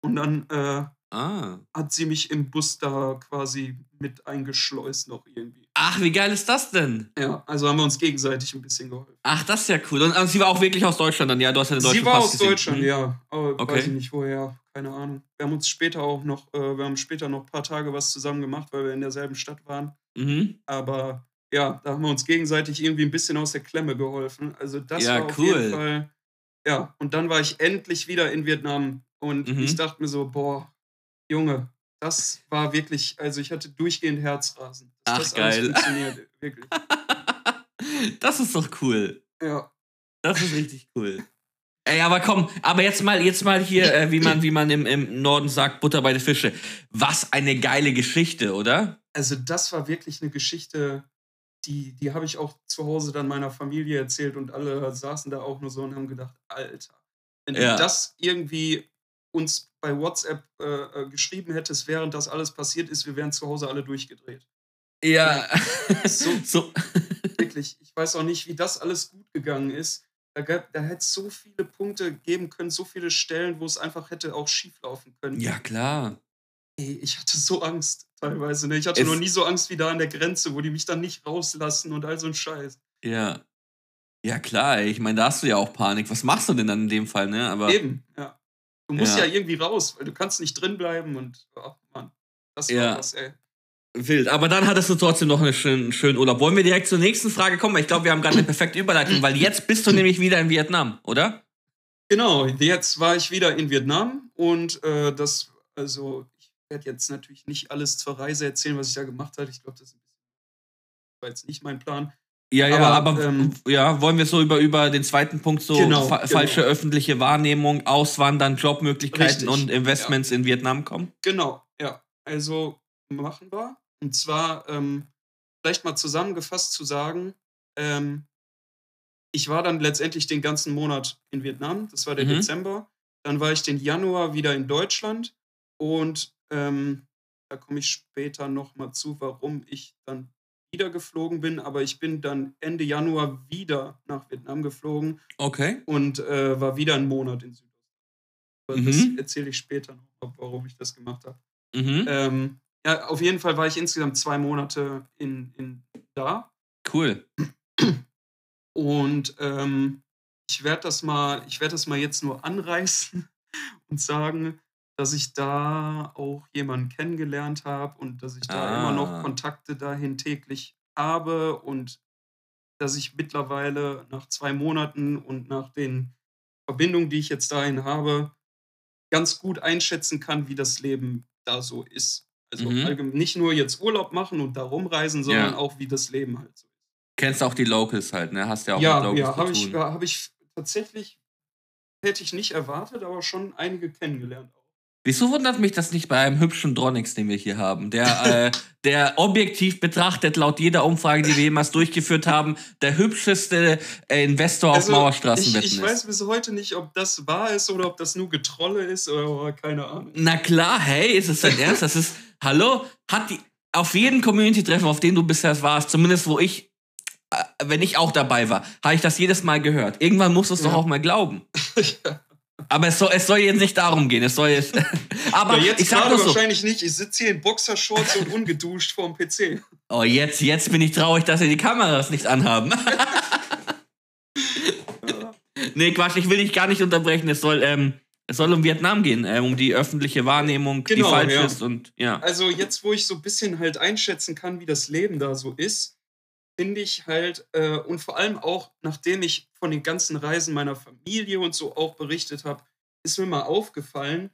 Und dann äh,
ah.
hat sie mich im Bus da quasi mit eingeschleust noch irgendwie.
Ach, wie geil ist das denn?
Ja, also haben wir uns gegenseitig ein bisschen geholfen.
Ach, das ist ja cool. Und also, sie war auch wirklich aus Deutschland dann, ja? Du hast ja den deutschen
Sie war
Pass
aus
gesehen.
Deutschland,
Mhm.
ja. Aber
Okay.
weiß ich nicht woher, keine Ahnung. Wir haben uns später auch noch, äh, wir haben später noch ein paar Tage was zusammen gemacht, weil wir in derselben Stadt waren.
Mhm.
Aber ja, da haben wir uns gegenseitig irgendwie ein bisschen aus der Klemme geholfen. Also das
Ja,
war auf
cool.
jeden Fall. Ja, und dann war ich endlich wieder in Vietnam und
Mhm.
ich dachte mir so, boah, Junge, das war wirklich, also ich hatte durchgehend Herzrasen.
Ach,
das
geil.
funktioniert, wirklich.
Das ist doch cool.
Ja.
Das ist richtig cool. Ey, aber komm, aber jetzt mal, jetzt mal hier, äh, wie man, wie man im, im Norden sagt, Butter bei den Fische. Was eine geile Geschichte, oder?
Also das war wirklich eine Geschichte, die, die habe ich auch zu Hause dann meiner Familie erzählt und alle saßen da auch nur so und haben gedacht, Alter, wenn
Ja.
du das irgendwie uns bei WhatsApp äh, äh, geschrieben hättest, während das alles passiert ist, wir wären zu Hause alle durchgedreht.
Ja.
So-
so.
Wirklich, ich weiß auch nicht, wie das alles gut gegangen ist. Da, gab, da hätte es so viele Punkte geben können, so viele Stellen, wo es einfach hätte auch schief laufen können.
Ja, klar.
Ey, ich hatte so Angst teilweise. Ne? Ich hatte
Es-
noch nie so Angst wie da an der Grenze, wo die mich dann nicht rauslassen und all so ein Scheiß.
Ja. Ja, klar, ey. ich meine, da hast du ja auch Panik. Was machst du denn dann in dem Fall, ne? Aber
Eben, ja. Du musst
Ja.
ja. irgendwie raus, weil du kannst nicht drin bleiben und oh, Mann, das war
Ja.
was, ey.
wild. Aber dann hattest du trotzdem noch einen schönen, schönen Urlaub. Wollen wir direkt zur nächsten Frage kommen? Ich glaube, wir haben gerade eine perfekte Überleitung, weil jetzt bist du nämlich wieder in Vietnam, oder?
Genau, jetzt war ich wieder in Vietnam und äh, das, also werde jetzt natürlich nicht alles zur Reise erzählen, was ich da gemacht habe. Ich glaube, das war jetzt nicht mein Plan.
Ja, ja, aber,
Aber, ähm,
ja, wollen wir so über, über den zweiten Punkt so
Genau,
fa
genau.
falsche öffentliche Wahrnehmung, Auswandern, Jobmöglichkeiten
Richtig,
und Investments in Vietnam kommen?
Genau, ja. Also machen wir. Und zwar ähm, vielleicht mal zusammengefasst zu sagen, ähm, ich war dann letztendlich den ganzen Monat in Vietnam, das war der
Mhm.
Dezember. Dann war ich den Januar wieder in Deutschland und ähm, da komme ich später nochmal zu, warum ich dann wieder geflogen bin. Aber ich bin dann Ende Januar wieder nach Vietnam geflogen
Okay.
und äh, war wieder einen Monat in Südostasien.
Mhm.
Das erzähle ich später noch, warum ich das gemacht habe.
Mhm.
Ähm, ja, auf jeden Fall war ich insgesamt zwei Monate in, in da.
Cool.
Und ähm, ich werde das mal, ich werde das mal jetzt nur anreißen und sagen, dass ich da auch jemanden kennengelernt habe und dass ich da
Ah.
immer noch Kontakte dahin täglich habe und dass ich mittlerweile nach zwei Monaten und nach den Verbindungen, die ich jetzt dahin habe, ganz gut einschätzen kann, wie das Leben da so ist. Also
Mhm.
nicht nur jetzt Urlaub machen und da rumreisen, sondern
Ja.
auch wie das Leben halt so ist.
Kennst auch die Locals halt, ne? Hast ja auch
Ja,
mit Locals
ja,
zu
habe
tun.
ich, hab ich tatsächlich, hätte ich nicht erwartet, aber schon einige kennengelernt.
Wieso wundert mich das nicht bei einem hübschen Dronix, den wir hier haben? Der, äh, der objektiv betrachtet, laut jeder Umfrage, die wir jemals durchgeführt haben, der hübscheste äh, Investor auf
Also,
Mauerstraßenwetten
ich, ich
ist.
weiß bis heute nicht, ob das wahr ist oder ob das nur Getrolle ist oder keine Ahnung.
Na klar, hey, ist es dein Ernst? Das ist, hallo? Hat die, auf jedem Community-Treffen, auf dem du bisher warst, zumindest wo ich, äh, wenn ich auch dabei war, habe ich das jedes Mal gehört. Irgendwann musst du es
Ja.
doch auch mal glauben.
ja.
Aber es soll, es soll jetzt nicht darum gehen. Es soll jetzt. Aber
ja, jetzt
ich sag
gerade
so.
wahrscheinlich nicht. Ich sitze hier in Boxershorts und ungeduscht vorm PC.
Oh, jetzt, jetzt bin ich traurig, dass wir die Kameras nicht anhaben. Nee, Quatsch, ich will dich gar nicht unterbrechen. Es soll, ähm, Es soll um Vietnam gehen, äh, um die öffentliche Wahrnehmung, genau, die falsch ja. ist und ja.
Also jetzt, wo ich so ein bisschen halt einschätzen kann, wie das Leben da so ist, finde ich halt, äh, und vor allem auch, nachdem ich von den ganzen Reisen meiner Familie und so auch berichtet habe, ist mir mal aufgefallen,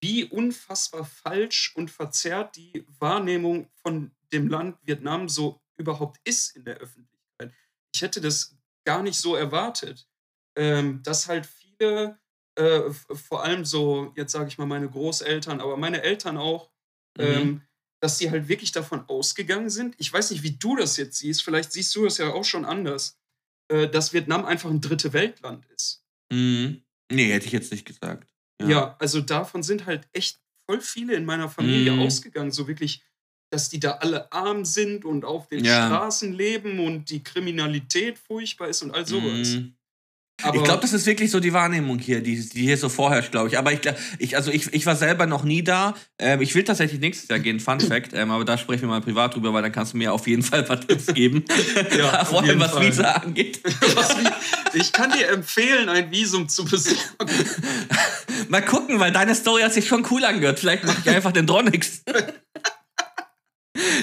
wie unfassbar falsch und verzerrt die Wahrnehmung von dem Land Vietnam so überhaupt ist in der Öffentlichkeit. Ich hätte das gar nicht so erwartet, ähm, dass halt viele, äh, vor allem so, jetzt sage ich mal meine Großeltern, aber meine Eltern auch, mhm. ähm, dass sie halt wirklich davon ausgegangen sind. Ich weiß nicht, wie du das jetzt siehst, vielleicht siehst du das ja auch schon anders, äh, dass Vietnam einfach ein dritte Weltland ist.
Mhm. Nee, hätte ich jetzt nicht gesagt.
Ja. ja. also davon sind halt echt voll viele in meiner Familie mhm. ausgegangen, so wirklich, dass die da alle arm sind und auf den ja. Straßen leben und die Kriminalität furchtbar ist und all sowas. Mhm.
Aber ich glaube, das ist wirklich so die Wahrnehmung hier, die, die hier so vorherrscht, glaube ich. Aber ich, ich, also ich, ich war selber noch nie da. Ähm, ich will tatsächlich nächstes Jahr gehen, Fun Fact. Ähm, aber da sprechen wir mal privat drüber, weil dann kannst du mir auf jeden Fall paar Tipps geben. ja, Vor allem, was Fall. Visa angeht. was,
ich kann dir empfehlen, ein Visum zu besorgen.
mal gucken, weil deine Story hat sich schon cool angehört. Vielleicht mache ich einfach den Dronix.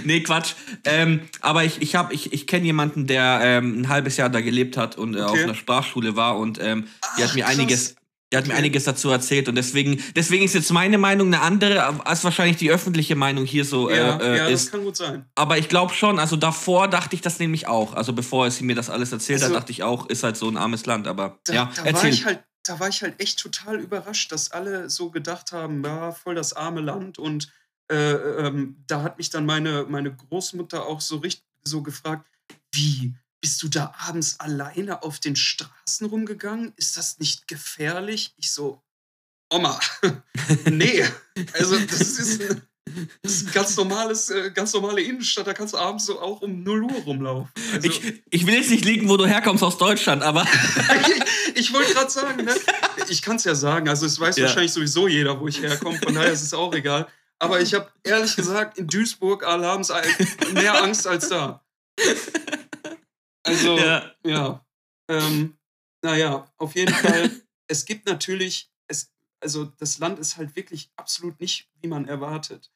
Nee, Quatsch. Ähm, aber ich, ich, hab, ich, ich kenne jemanden, der ähm, ein halbes Jahr da gelebt hat und äh, okay. auf einer Sprachschule war und ähm, die Ach, hat mir krass. einiges. Die hat mir einiges dazu erzählt und deswegen, deswegen ist jetzt meine Meinung eine andere, als wahrscheinlich die öffentliche Meinung hier so äh,
ja,
äh,
ja,
ist.
das kann gut sein.
Aber ich glaube schon, also davor dachte ich das nämlich auch. Also bevor sie mir das alles erzählt also, hat, dachte ich auch, ist halt so ein armes Land. Aber
da,
ja,
da erzähl. War ich halt, da war ich halt echt total überrascht, dass alle so gedacht haben, ja, voll das arme Land und äh, ähm, da hat mich dann meine, meine Großmutter auch so richtig so gefragt, wie, bist du da abends alleine auf den Straßen rumgegangen? Ist das nicht gefährlich? Ich so, Oma, nee. Also das ist, das ist ein ganz normales, äh, ganz normale Innenstadt, da kannst du abends so auch um 0 Uhr rumlaufen.
Also, ich, ich will jetzt nicht liegen, wo du herkommst aus Deutschland, aber.
ich, ich wollte gerade sagen, ne? ich kann es ja sagen, also es weiß ja. wahrscheinlich sowieso jeder, wo ich herkomme, von daher ist es auch egal. Aber ich habe ehrlich gesagt in Duisburg alle haben mehr Angst als da. Also, ja. ja. Ähm, naja, auf jeden Fall. es gibt natürlich, es, also das Land ist halt wirklich absolut nicht, wie man erwartet.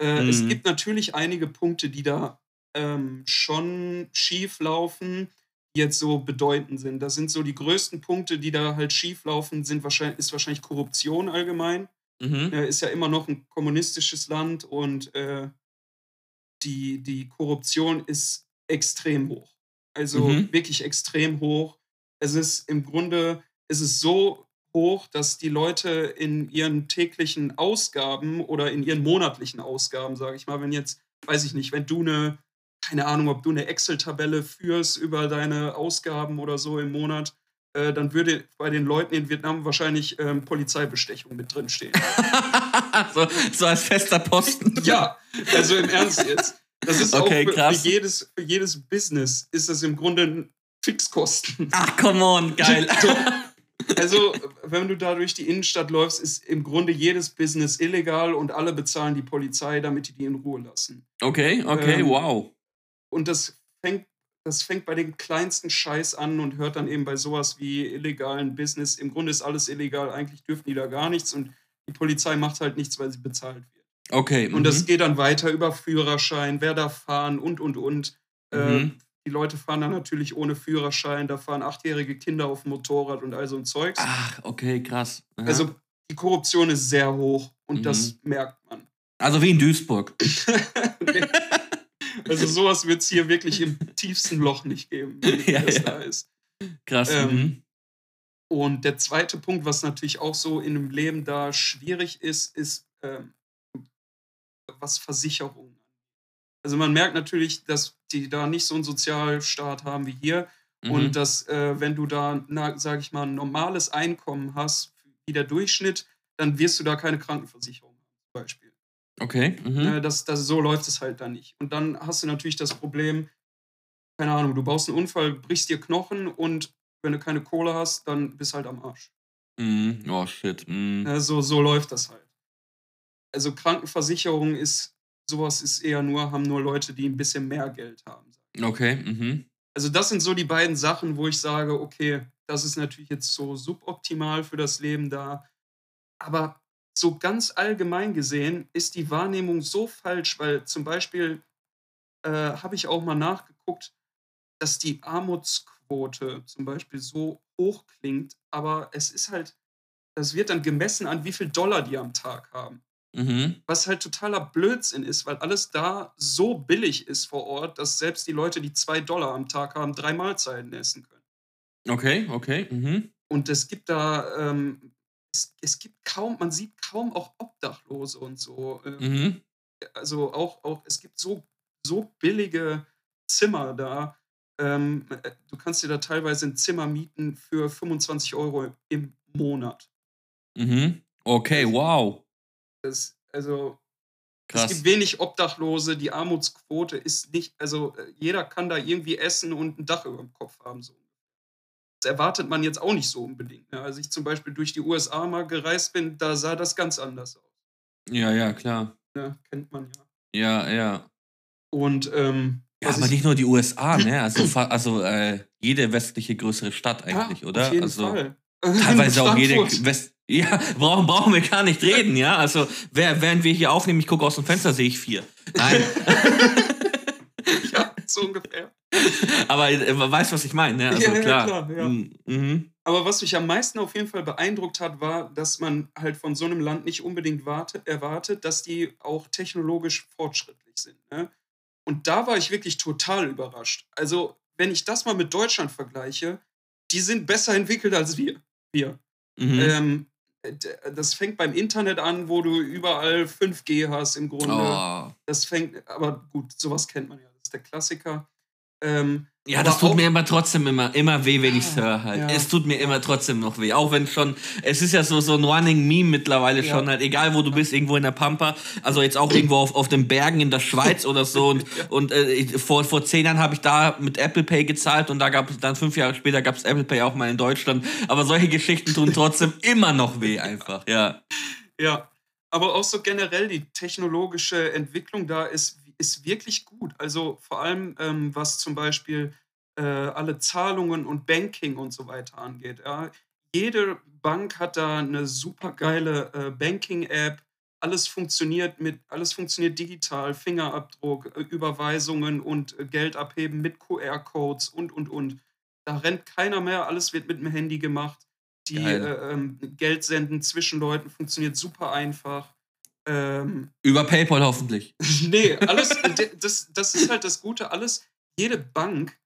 Äh, mhm. Es gibt natürlich einige Punkte, die da ähm, schon schief laufen, die jetzt so bedeutend sind. Das sind so die größten Punkte, die da halt schief laufen, sind wahrscheinlich, ist wahrscheinlich Korruption allgemein. Mhm. Äh, ist ja immer noch ein kommunistisches Land und äh, die, die Korruption ist extrem hoch. Also mhm. wirklich extrem hoch. Es ist im Grunde, es ist so hoch, dass die Leute in ihren täglichen Ausgaben oder in ihren monatlichen Ausgaben, sage ich mal, wenn jetzt, weiß ich nicht, wenn du eine, keine Ahnung, ob du eine Excel-Tabelle führst über deine Ausgaben oder so im Monat, äh, dann würde bei den Leuten in Vietnam wahrscheinlich ähm, Polizeibestechung mit drin stehen.
so, so, als fester Posten.
ja, also im Ernst jetzt. Das ist okay, auch für, für, jedes, für jedes Business ist das im Grunde Fixkosten.
Ach, come on, geil.
also, wenn du da durch die Innenstadt läufst, ist im Grunde jedes Business illegal und alle bezahlen die Polizei, damit die die in Ruhe lassen.
Okay, okay, ähm, wow.
Und das fängt das fängt bei den kleinsten Scheiß an und hört dann eben bei sowas wie illegalen Business. Im Grunde ist alles illegal, eigentlich dürfen die da gar nichts und die Polizei macht halt nichts, weil sie bezahlt wird.
Okay.
Und das mhm. geht dann weiter über Führerschein, wer darf fahren und und und. Äh, mhm. Äh, die Leute fahren dann natürlich ohne Führerschein, da fahren achtjährige Kinder auf dem Motorrad und all so ein Zeugs.
Ach, okay, krass.
Aha. Also die Korruption ist sehr hoch und mhm. das merkt man.
Also wie in Duisburg.
Also sowas wird es hier wirklich im tiefsten Loch nicht geben, wie ja, das ja. da ist.
Krass. Ähm, mhm.
Und der zweite Punkt, was natürlich auch so in einem Leben da schwierig ist, ist ähm, was Versicherungen also man merkt natürlich, dass die da nicht so einen Sozialstaat haben wie hier mhm. und dass äh, wenn du da, sage ich mal, ein normales Einkommen hast, wie der Durchschnitt, dann wirst du da keine Krankenversicherung haben, zum Beispiel.
Okay. Mhm.
Äh, das, das, so läuft es halt dann nicht. Und dann hast du natürlich das Problem, keine Ahnung, du baust einen Unfall, brichst dir Knochen und wenn du keine Kohle hast, dann bist du halt am Arsch.
Mm, oh shit. Mm.
Äh, so, so läuft das halt. Also Krankenversicherung ist, sowas ist eher nur, haben nur Leute, die ein bisschen mehr Geld haben.
Okay. Mhm.
Also das sind so die beiden Sachen, wo ich sage, okay, das ist natürlich jetzt so suboptimal für das Leben da. Aber so ganz allgemein gesehen ist die Wahrnehmung so falsch, weil zum Beispiel äh, habe ich auch mal nachgeguckt, dass die Armutsquote zum Beispiel so hoch klingt, aber es ist halt, das wird dann gemessen an wie viel Dollar die am Tag haben. Mhm. Was halt totaler Blödsinn ist, weil alles da so billig ist vor Ort, dass selbst die Leute, die zwei Dollar am Tag haben, drei Mahlzeiten essen können.
Okay, okay. Mhm.
Und es gibt da, ähm, es, es gibt kaum, man sieht kaum auch Obdachlose und so. Ähm, mhm. Also auch, auch, es gibt so, so billige Zimmer da. Ähm, äh, du kannst dir da teilweise ein Zimmer mieten für 25 Euro im Monat.
Mhm. Okay, wow.
Das, also, Krass. es gibt wenig Obdachlose, die Armutsquote ist nicht, also äh, jeder kann da irgendwie essen und ein Dach über dem Kopf haben. So. Das erwartet man jetzt auch nicht so unbedingt. Ne? Als ich zum Beispiel durch die USA mal gereist bin, da sah das ganz anders aus.
Ja, ja, klar.
Ja, kennt man ja.
Ja, ja.
Und ähm,
ja, aber nicht nur die USA, ne? Also, also äh, jede westliche größere Stadt eigentlich, ja, oder?
Auf jeden
also
Fall.
teilweise auch jede West ja, brauchen, brauchen wir gar nicht reden, ja. Also, während wir hier aufnehmen, ich gucke aus dem Fenster, sehe ich vier. Nein.
so ungefähr.
Aber äh, weißt du, was ich meine, ne? Also, ja, klar. Ja, klar ja.
Mhm, mhm. Aber was mich am meisten auf jeden Fall beeindruckt hat, war, dass man halt von so einem Land nicht unbedingt warte, erwartet, dass die auch technologisch fortschrittlich sind. Ne? Und da war ich wirklich total überrascht. Also, wenn ich das mal mit Deutschland vergleiche, die sind besser entwickelt als wir. wir. Mhm. Ähm, das fängt beim Internet an, wo du überall 5G hast im Grunde. Oh. Das fängt, aber gut, sowas kennt man ja. Ist der Klassiker. Ähm,
ja, das tut mir immer trotzdem immer, immer weh, wenn ich es höre halt. Ja. Es tut mir immer trotzdem noch weh. Auch wenn schon, es ist ja so, so ein Running Meme mittlerweile ja. schon halt, egal wo du bist, irgendwo in der Pampa, also jetzt auch irgendwo auf, auf den Bergen in der Schweiz oder so und, ja. und äh, vor, vor zehn Jahren habe ich da mit Apple Pay gezahlt und da gab es dann fünf Jahre später gab es Apple Pay auch mal in Deutschland. Aber solche Geschichten tun trotzdem immer noch weh einfach, ja.
Ja, aber auch so generell die technologische Entwicklung da ist ist wirklich gut. Also vor allem, ähm, was zum Beispiel äh, alle Zahlungen und Banking und so weiter angeht. Ja. Jede Bank hat da eine super geile äh, Banking-App. Alles funktioniert mit, alles funktioniert digital, Fingerabdruck, äh, Überweisungen und äh, Geld abheben mit QR-Codes und und und. Da rennt keiner mehr, alles wird mit dem Handy gemacht. Die äh, ähm, Geld senden zwischen Leuten funktioniert super einfach. Ähm,
Über PayPal hoffentlich.
nee, alles, das, das ist halt das Gute, alles, jede Bank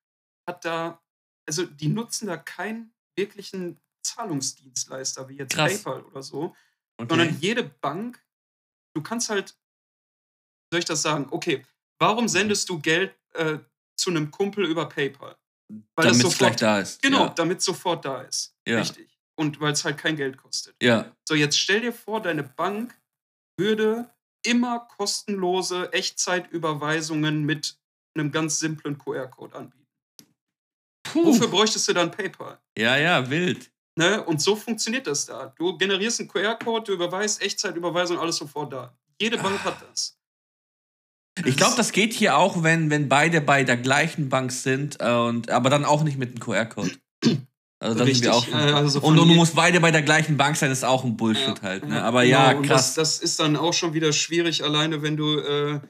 hat da, also die nutzen da keinen wirklichen Zahlungsdienstleister wie jetzt Krass. PayPal oder so, okay. sondern jede Bank, du kannst halt, soll ich das sagen, okay, warum sendest du Geld äh, zu einem Kumpel über PayPal?
Weil damit es sofort da ist.
Genau, ja. damit sofort da ist. Ja. Richtig. Und weil es halt kein Geld kostet.
Ja.
So, jetzt stell dir vor, deine Bank würde immer kostenlose Echtzeitüberweisungen mit einem ganz simplen QR-Code anbieten. Puh. Wofür bräuchtest du dann PayPal?
Ja, ja, wild.
Ne? Und so funktioniert das da. Du generierst einen QR-Code, du überweist Echtzeitüberweisung, alles sofort da. Jede Bank ah. hat das.
Ich glaube, das geht hier auch, wenn, wenn beide bei der gleichen Bank sind, äh, und, aber dann auch nicht mit einem QR-Code. Also das Richtig. Sind wir auch also und du musst beide bei der gleichen Bank sein, ist auch ein Bullshit ja, halt. Ne? Aber genau, ja, krass.
Das, das, ist dann auch schon wieder schwierig, alleine wenn du äh,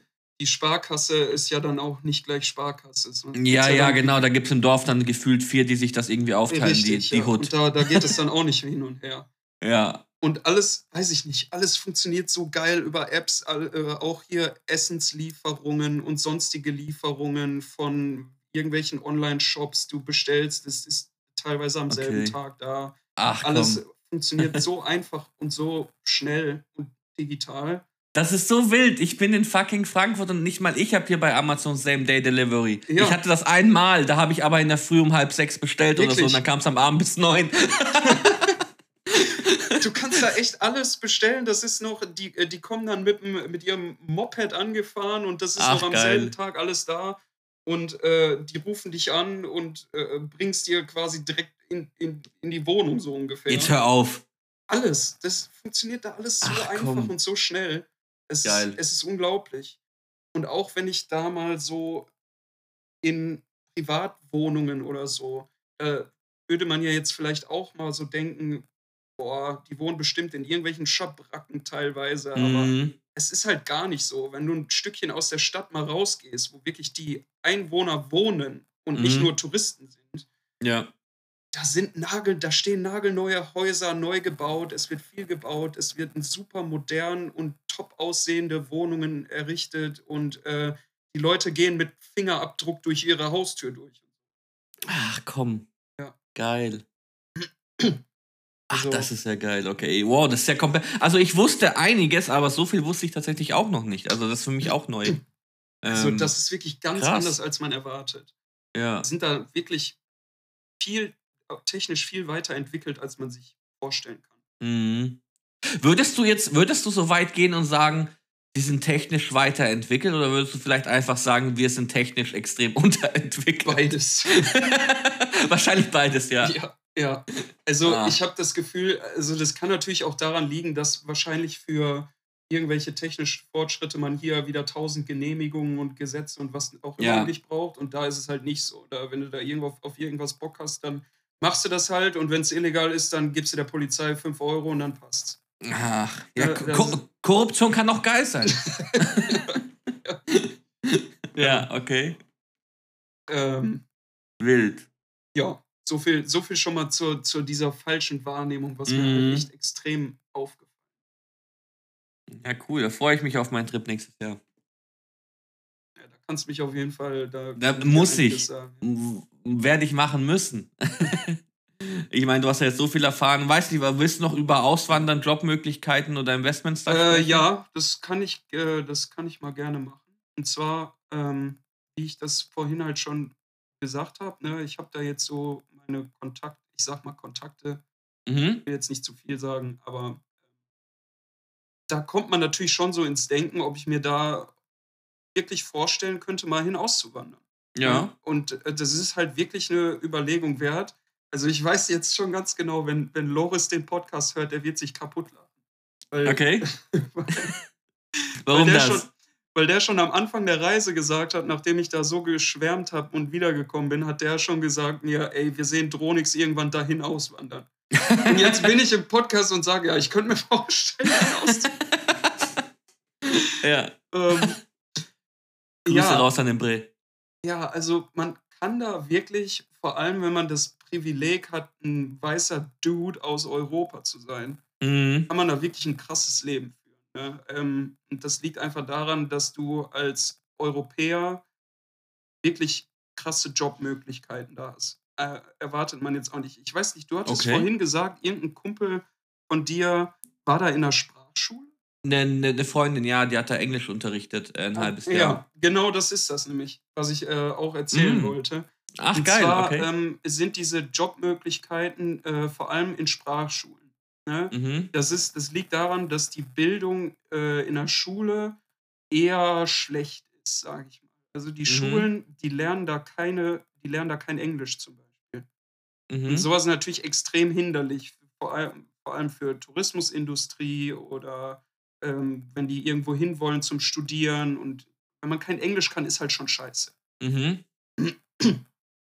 die Sparkasse ist ja dann auch nicht gleich Sparkasse.
Ja, ja, ja genau. Da gibt es im Dorf dann gefühlt vier, die sich das irgendwie aufteilen, Richtig, die, die ja.
Hut. Und da, da geht es dann auch nicht hin und her.
Ja.
Und alles, weiß ich nicht, alles funktioniert so geil über Apps, äh, auch hier Essenslieferungen und sonstige Lieferungen von irgendwelchen Online-Shops. Du bestellst, es ist teilweise am selben okay. Tag da.
Ach,
Alles komm. funktioniert so einfach und so schnell und digital.
Das ist so wild. Ich bin in fucking Frankfurt und nicht mal ich habe hier bei Amazon Same Day Delivery. Ja. Ich hatte das einmal, da habe ich aber in der Früh um halb sechs bestellt Wirklich? oder so und dann kam es am Abend bis neun.
du kannst da echt alles bestellen. Das ist noch, die, äh, die kommen dann mit, mit ihrem Moped angefahren und das ist Ach, noch am geil. selben Tag alles da und äh, die rufen dich an und äh, bringst dir quasi direkt in, in, in die Wohnung so ungefähr.
Jetzt hör auf.
Alles. Das funktioniert da alles so Ach, einfach komm. und so schnell. Es Geil. Ist, es ist unglaublich. Und auch wenn ich da mal so in Privatwohnungen oder so, äh, würde man ja jetzt vielleicht auch mal so denken, boah, die wohnen bestimmt in irgendwelchen Schabracken teilweise, aber mhm. Es ist halt gar nicht so. Wenn du ein Stückchen aus der Stadt mal rausgehst, wo wirklich die Einwohner wohnen und mhm. nicht nur Touristen sind,
ja.
da sind Nagel, da stehen nagelneue Häuser neu gebaut, es wird viel gebaut, es wird super modern und top aussehende Wohnungen errichtet und äh, die Leute gehen mit Fingerabdruck durch ihre Haustür durch.
Ach komm.
Ja.
Geil. Ach, also, das ist ja geil, okay. Wow, das ist ja komplett. Also ich wusste einiges, aber so viel wusste ich tatsächlich auch noch nicht. Also das ist für mich auch neu.
Also ähm, das ist wirklich ganz krass. anders, als man erwartet.
Ja.
Sind da wirklich viel, technisch viel weiterentwickelt, als man sich vorstellen kann.
Mhm. Würdest du jetzt, würdest du so weit gehen und sagen, die sind technisch weiterentwickelt oder würdest du vielleicht einfach sagen, wir sind technisch extrem unterentwickelt?
Beides.
Wahrscheinlich beides, ja.
Ja, ja. Also ah. ich habe das Gefühl, also das kann natürlich auch daran liegen, dass wahrscheinlich für irgendwelche technischen Fortschritte man hier wieder tausend Genehmigungen und Gesetze und was auch immer ja. nicht braucht. Und da ist es halt nicht so. Da, wenn du da irgendwo auf, irgendwas Bock hast, dann machst du das halt und wenn es illegal ist, dann gibst du der Polizei fünf Euro und dann passt's.
Ach, ja, Ko Korruption kann auch geil sein. ja, okay.
Ähm,
Wild.
Ja, so viel, so viel schon mal zu, zu dieser falschen Wahrnehmung, was mhm. mir halt echt extrem aufgefallen
Ja, cool, da freue ich mich auf meinen Trip nächstes Jahr.
Ja, da kannst du mich auf jeden Fall. Da,
da muss ich. Werde ich machen müssen. Ich meine, du hast ja jetzt so viel erfahren. Weißt du, willst du noch über Auswandern, Jobmöglichkeiten oder Investments
äh, Ja, das kann, ich, äh, das kann ich mal gerne machen. Und zwar, ähm, wie ich das vorhin halt schon gesagt habe, ne, ich habe da jetzt so meine Kontakte, ich sag mal Kontakte,
mhm.
ich will jetzt nicht zu viel sagen, aber da kommt man natürlich schon so ins Denken, ob ich mir da wirklich vorstellen könnte, mal hinauszuwandern.
Ja.
Und äh, das ist halt wirklich eine Überlegung wert. Also ich weiß jetzt schon ganz genau, wenn, wenn Loris den Podcast hört, der wird sich kaputt lachen.
Weil, okay.
weil, Warum weil das? Schon, weil der schon am Anfang der Reise gesagt hat, nachdem ich da so geschwärmt habe und wiedergekommen bin, hat der schon gesagt mir, ey, wir sehen Dronix irgendwann dahin auswandern. und jetzt bin ich im Podcast und sage, ja, ich könnte mir vorstellen,
Ja.
Ähm,
Grüße ja, raus an den Brill.
Ja, also man kann da wirklich, vor allem wenn man das Privileg hat, ein weißer Dude aus Europa zu sein,
mhm.
kann man da wirklich ein krasses Leben Ne? Ähm, das liegt einfach daran, dass du als Europäer wirklich krasse Jobmöglichkeiten da hast. Äh, erwartet man jetzt auch nicht. Ich weiß nicht, du hattest okay. vorhin gesagt, irgendein Kumpel von dir war da in der Sprachschule?
Eine, eine Freundin, ja, die hat da Englisch unterrichtet, äh, ein halbes Jahr. Ja,
genau das ist das nämlich, was ich äh, auch erzählen mm. wollte.
Ach, und geil. Zwar okay.
ähm, sind diese Jobmöglichkeiten äh, vor allem in Sprachschulen. Ne?
Mhm.
Das, ist, das liegt daran, dass die Bildung äh, in der Schule eher schlecht ist, sage ich mal. Also die mhm. Schulen, die lernen da keine, die lernen da kein Englisch zum Beispiel.
Mhm.
Und sowas ist natürlich extrem hinderlich, vor allem, vor allem für Tourismusindustrie oder ähm, wenn die irgendwo hinwollen zum Studieren und wenn man kein Englisch kann, ist halt schon scheiße.
Mhm.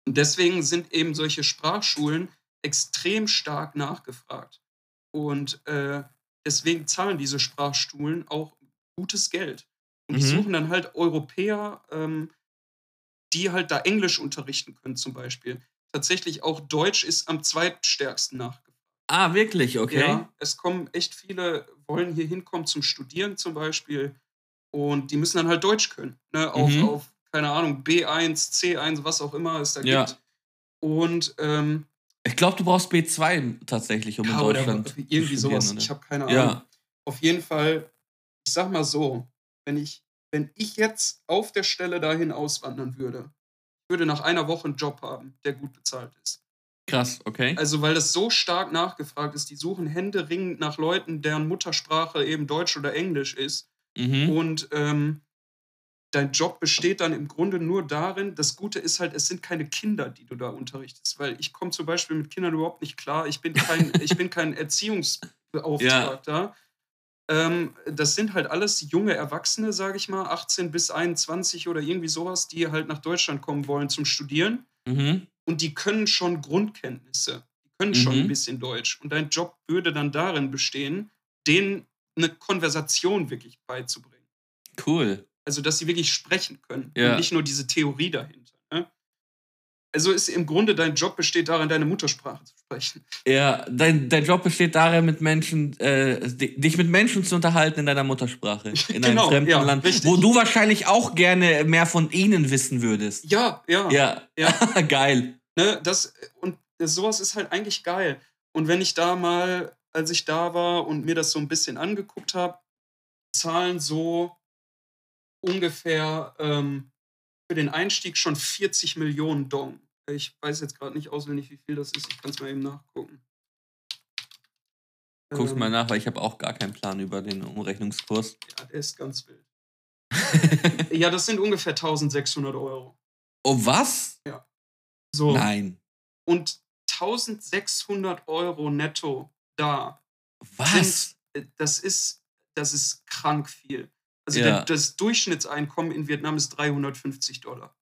Und deswegen sind eben solche Sprachschulen extrem stark nachgefragt. Und äh, deswegen zahlen diese Sprachschulen auch gutes Geld. Und die mhm. suchen dann halt Europäer, ähm, die halt da Englisch unterrichten können, zum Beispiel. Tatsächlich auch Deutsch ist am zweitstärksten nachgefragt.
Ah, wirklich, okay.
Ja, es kommen echt viele, wollen hier hinkommen zum Studieren zum Beispiel. Und die müssen dann halt Deutsch können. Ne? Auf, mhm. auf keine Ahnung, B1, C1, was auch immer es da ja. gibt. Und ähm,
ich glaube, du brauchst B2 tatsächlich, um ja, in Deutschland.
Oder irgendwie sowas. Oder? Ich habe keine Ahnung. Ja. Auf jeden Fall, ich sag mal so, wenn ich, wenn ich jetzt auf der Stelle dahin auswandern würde, ich würde nach einer Woche einen Job haben, der gut bezahlt ist.
Krass, okay.
Also, weil das so stark nachgefragt ist, die suchen händeringend nach Leuten, deren Muttersprache eben Deutsch oder Englisch ist.
Mhm.
Und ähm, dein Job besteht dann im Grunde nur darin, das Gute ist halt, es sind keine Kinder, die du da unterrichtest, weil ich komme zum Beispiel mit Kindern überhaupt nicht klar. Ich bin kein, ich bin kein Erziehungsbeauftragter. Ja. Ähm, das sind halt alles junge Erwachsene, sage ich mal, 18 bis 21 oder irgendwie sowas, die halt nach Deutschland kommen wollen zum Studieren.
Mhm.
Und die können schon Grundkenntnisse. Die können schon mhm. ein bisschen Deutsch. Und dein Job würde dann darin bestehen, denen eine Konversation wirklich beizubringen.
Cool.
Also, dass sie wirklich sprechen können ja. und nicht nur diese Theorie dahinter. Ne? Also ist im Grunde dein Job besteht darin, deine Muttersprache zu sprechen.
Ja, dein, dein Job besteht darin, mit Menschen, äh, dich mit Menschen zu unterhalten in deiner Muttersprache. In genau, einem fremden ja, Land. Richtig. Wo du wahrscheinlich auch gerne mehr von ihnen wissen würdest.
Ja, ja.
Ja, ja. geil.
Ne, das, und sowas ist halt eigentlich geil. Und wenn ich da mal, als ich da war und mir das so ein bisschen angeguckt habe, zahlen so ungefähr ähm, für den Einstieg schon 40 Millionen Dong. Ich weiß jetzt gerade nicht auswendig, wie viel das ist. Ich kann es mal eben nachgucken.
Guck's ähm, mal nach, weil ich habe auch gar keinen Plan über den Umrechnungskurs.
Ja, der ist ganz wild. ja, das sind ungefähr 1600 Euro.
Oh, was?
Ja.
So. Nein.
Und 1600 Euro netto da.
Was?
Sind, äh, das ist, das ist krank viel. Also ja. der, das Durchschnittseinkommen in Vietnam ist 350 Dollar.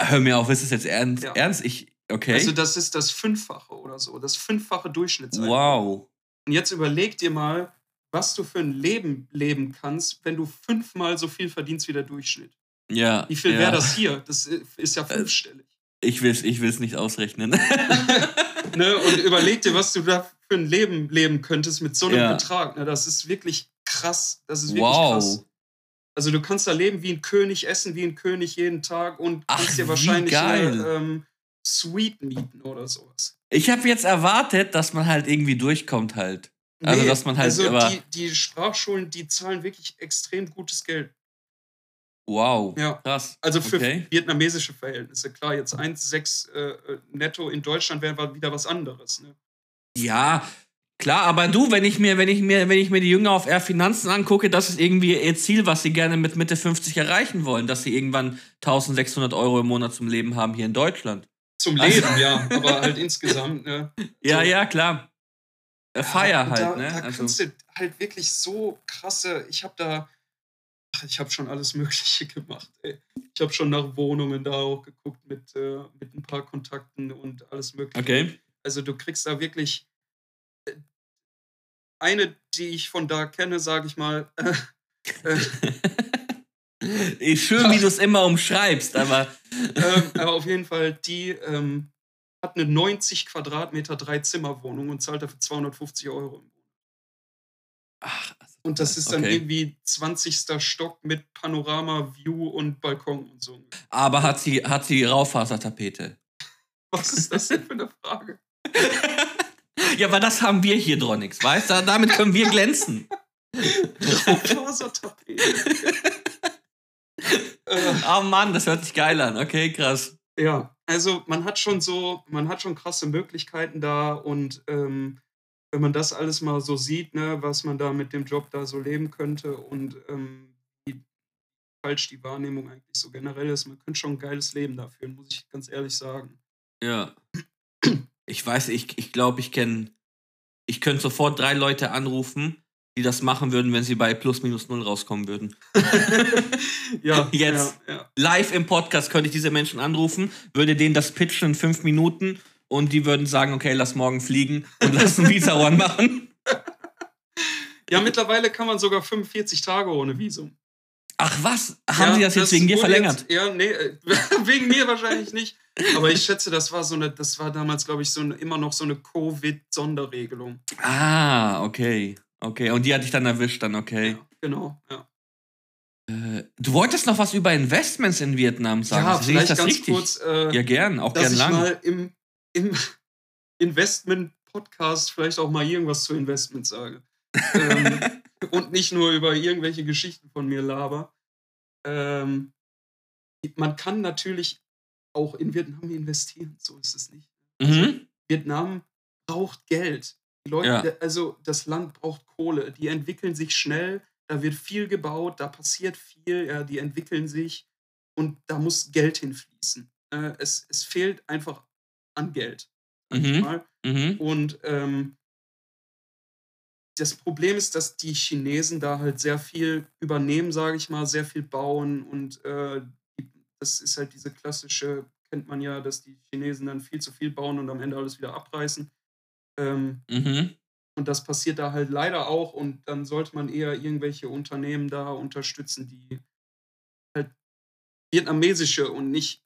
Hör mir auf, ist es jetzt ernst? Ja. Ernst? Ich, okay.
Also das ist das Fünffache oder so, das fünffache Durchschnittseinkommen.
Wow.
Und jetzt überleg dir mal, was du für ein Leben leben kannst, wenn du fünfmal so viel verdienst wie der Durchschnitt.
Ja.
Wie viel
ja.
wäre das hier? Das ist ja äh, fünfstellig.
Ich will es ich will's nicht ausrechnen.
ne? Und überleg dir, was du da für ein Leben leben könntest mit so einem ja. Betrag. Ne? Das ist wirklich krass. Das ist wirklich wow. krass. Also du kannst da leben wie ein König, essen wie ein König jeden Tag und kannst Ach, dir wahrscheinlich eine ähm, Suite mieten oder sowas.
Ich habe jetzt erwartet, dass man halt irgendwie durchkommt halt. Also nee, dass man halt.
Also die, die Sprachschulen, die zahlen wirklich extrem gutes Geld.
Wow.
Ja.
Krass.
Also für okay. vietnamesische Verhältnisse. Klar, jetzt 1,6 äh, netto in Deutschland wäre wieder was anderes. Ne?
Ja, klar, aber du, wenn ich mir, wenn ich mir, wenn ich mir die Jünger auf R Finanzen angucke, das ist irgendwie ihr Ziel, was sie gerne mit Mitte 50 erreichen wollen, dass sie irgendwann 1600 Euro im Monat zum Leben haben hier in Deutschland.
Zum Leben, also, ja, aber halt insgesamt, ne?
Ja, so. ja, klar. Äh, Feier ja, halt,
da,
ne?
Da also. kannst du halt wirklich so krasse, ich habe da ich habe schon alles Mögliche gemacht. Ey. Ich habe schon nach Wohnungen da auch geguckt mit, äh, mit ein paar Kontakten und alles Mögliche.
Okay.
Also du kriegst da wirklich eine, die ich von da kenne, sage ich mal. Äh,
schön, wie du es immer umschreibst, aber.
ähm, aber auf jeden Fall, die ähm, hat eine 90 Quadratmeter Drei-Zimmer-Wohnung und zahlt dafür 250 Euro im.
Ach,
und das ist dann okay. irgendwie 20. Stock mit Panorama, View und Balkon und so.
Aber hat sie, hat sie Raufasertapete?
Was ist das denn für eine Frage?
Ja, weil das haben wir hier Dronix, weißt du? Damit können wir glänzen. Oh Mann, das hört sich geil an. Okay, krass.
Ja, also man hat schon so, man hat schon krasse Möglichkeiten da und ähm, wenn man das alles mal so sieht, ne, was man da mit dem Job da so leben könnte und ähm, wie falsch die Wahrnehmung eigentlich so generell ist, man könnte schon ein geiles Leben da führen, muss ich ganz ehrlich sagen.
Ja. Ich weiß, ich, ich glaube, ich kenne, ich könnte sofort drei Leute anrufen, die das machen würden, wenn sie bei plus minus null rauskommen würden.
ja.
Jetzt
ja, ja.
live im Podcast könnte ich diese Menschen anrufen, würde denen das pitchen in fünf Minuten und die würden sagen, okay, lass morgen fliegen und lass ein Visa One machen.
Ja, mittlerweile kann man sogar 45 Tage ohne Visum.
Ach was? Haben ja, Sie das jetzt wegen dir verlängert?
Jetzt, ja, nee, äh, wegen mir wahrscheinlich nicht. Aber ich schätze, das war so eine, das war damals, glaube ich, so eine, immer noch so eine Covid-Sonderregelung.
Ah, okay. Okay. Und die hatte ich dann erwischt, dann, okay.
Ja, genau, ja.
Äh, du wolltest noch was über Investments in Vietnam sagen.
Ja, vielleicht das ganz richtig? kurz. Äh,
ja, gern, auch gern lang.
Mal im im Investment-Podcast vielleicht auch mal irgendwas zu Investment sage. Ähm, und nicht nur über irgendwelche Geschichten von mir laber. Ähm, man kann natürlich auch in Vietnam investieren, so ist es nicht. Also
mhm.
Vietnam braucht Geld. Die Leute, ja. also das Land braucht Kohle. Die entwickeln sich schnell, da wird viel gebaut, da passiert viel, ja, die entwickeln sich und da muss Geld hinfließen. Äh, es, es fehlt einfach an Geld.
Mhm. Mhm.
Und ähm, das Problem ist, dass die Chinesen da halt sehr viel übernehmen, sage ich mal, sehr viel bauen und äh, das ist halt diese klassische kennt man ja, dass die Chinesen dann viel zu viel bauen und am Ende alles wieder abreißen. Ähm, mhm. Und das passiert da halt leider auch und dann sollte man eher irgendwelche Unternehmen da unterstützen, die halt vietnamesische und nicht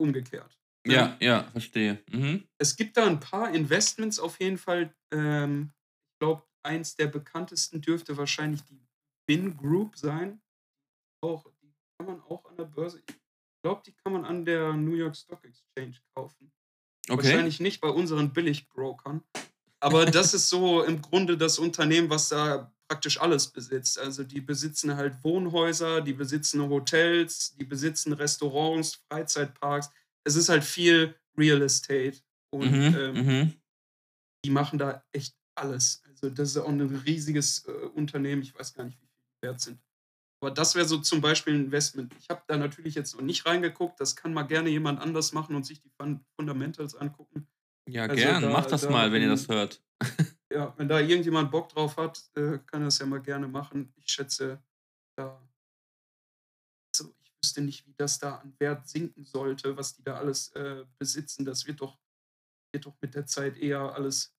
umgekehrt.
Ne? Ja, ja, verstehe. Mhm.
Es gibt da ein paar Investments auf jeden Fall. Ähm, ich glaube, eins der bekanntesten dürfte wahrscheinlich die Bin Group sein. Auch, die kann man auch an der Börse. Ich glaube, die kann man an der New York Stock Exchange kaufen. Okay. Wahrscheinlich nicht bei unseren Billigbrokern. Aber das ist so im Grunde das Unternehmen, was da praktisch alles besitzt. Also die besitzen halt Wohnhäuser, die besitzen Hotels, die besitzen Restaurants, Freizeitparks. Es ist halt viel Real Estate. Und mhm, ähm, mhm. die machen da echt alles. Also das ist auch ein riesiges äh, Unternehmen. Ich weiß gar nicht, wie viel die wert sind. Aber das wäre so zum Beispiel ein Investment. Ich habe da natürlich jetzt noch nicht reingeguckt. Das kann mal gerne jemand anders machen und sich die Fundamentals angucken.
Ja, also gern. Da, Macht das da, mal, wenn ihr das hört.
ja, wenn da irgendjemand Bock drauf hat, äh, kann das ja mal gerne machen. Ich schätze, da. Also ich wüsste nicht, wie das da an Wert sinken sollte, was die da alles äh, besitzen. Das wird doch, wird doch mit der Zeit eher alles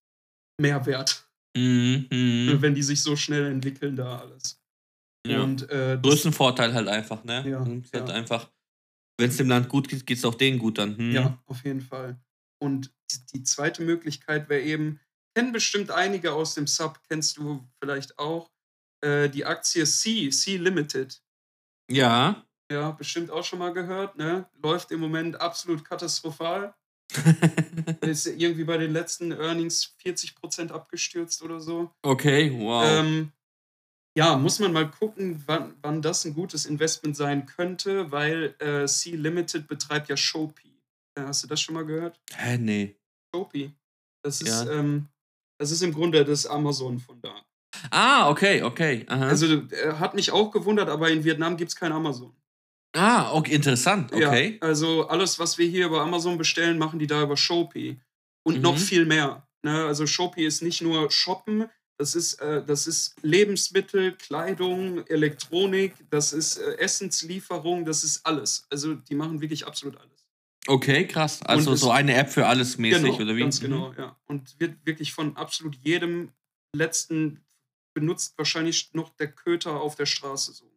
mehr wert. Mhm, mhm. Wenn die sich so schnell entwickeln, da alles.
Ja. Und, äh, Größten Vorteil halt einfach, ne? Ja, halt ja. einfach, wenn es dem Land gut geht, geht es auch denen gut dann.
Hm. Ja, auf jeden Fall. Und die zweite Möglichkeit wäre eben, kennen bestimmt einige aus dem Sub, kennst du vielleicht auch, äh, die Aktie C, C Limited.
Ja.
Ja, bestimmt auch schon mal gehört, ne? Läuft im Moment absolut katastrophal. Ist irgendwie bei den letzten Earnings 40% abgestürzt oder so.
Okay, wow.
Ähm, ja, muss man mal gucken, wann, wann das ein gutes Investment sein könnte, weil äh, C Limited betreibt ja Shopee. Äh, hast du das schon mal gehört?
Hä, nee.
Shopee. Das ist, ja. ähm, das ist im Grunde das Amazon von da.
Ah, okay, okay.
Aha. Also äh, hat mich auch gewundert, aber in Vietnam gibt es kein Amazon.
Ah, okay, interessant, okay.
Ja, also alles, was wir hier über Amazon bestellen, machen die da über Shopee. Und mhm. noch viel mehr. Ne? Also Shopee ist nicht nur Shoppen, das ist, äh, das ist Lebensmittel, Kleidung, Elektronik, das ist äh, Essenslieferung, das ist alles. Also die machen wirklich absolut alles.
Okay, krass. Also so eine App für alles mäßig,
genau,
oder wie?
Ganz genau, mhm. ja. Und wird wirklich von absolut jedem letzten benutzt wahrscheinlich noch der Köter auf der Straße so.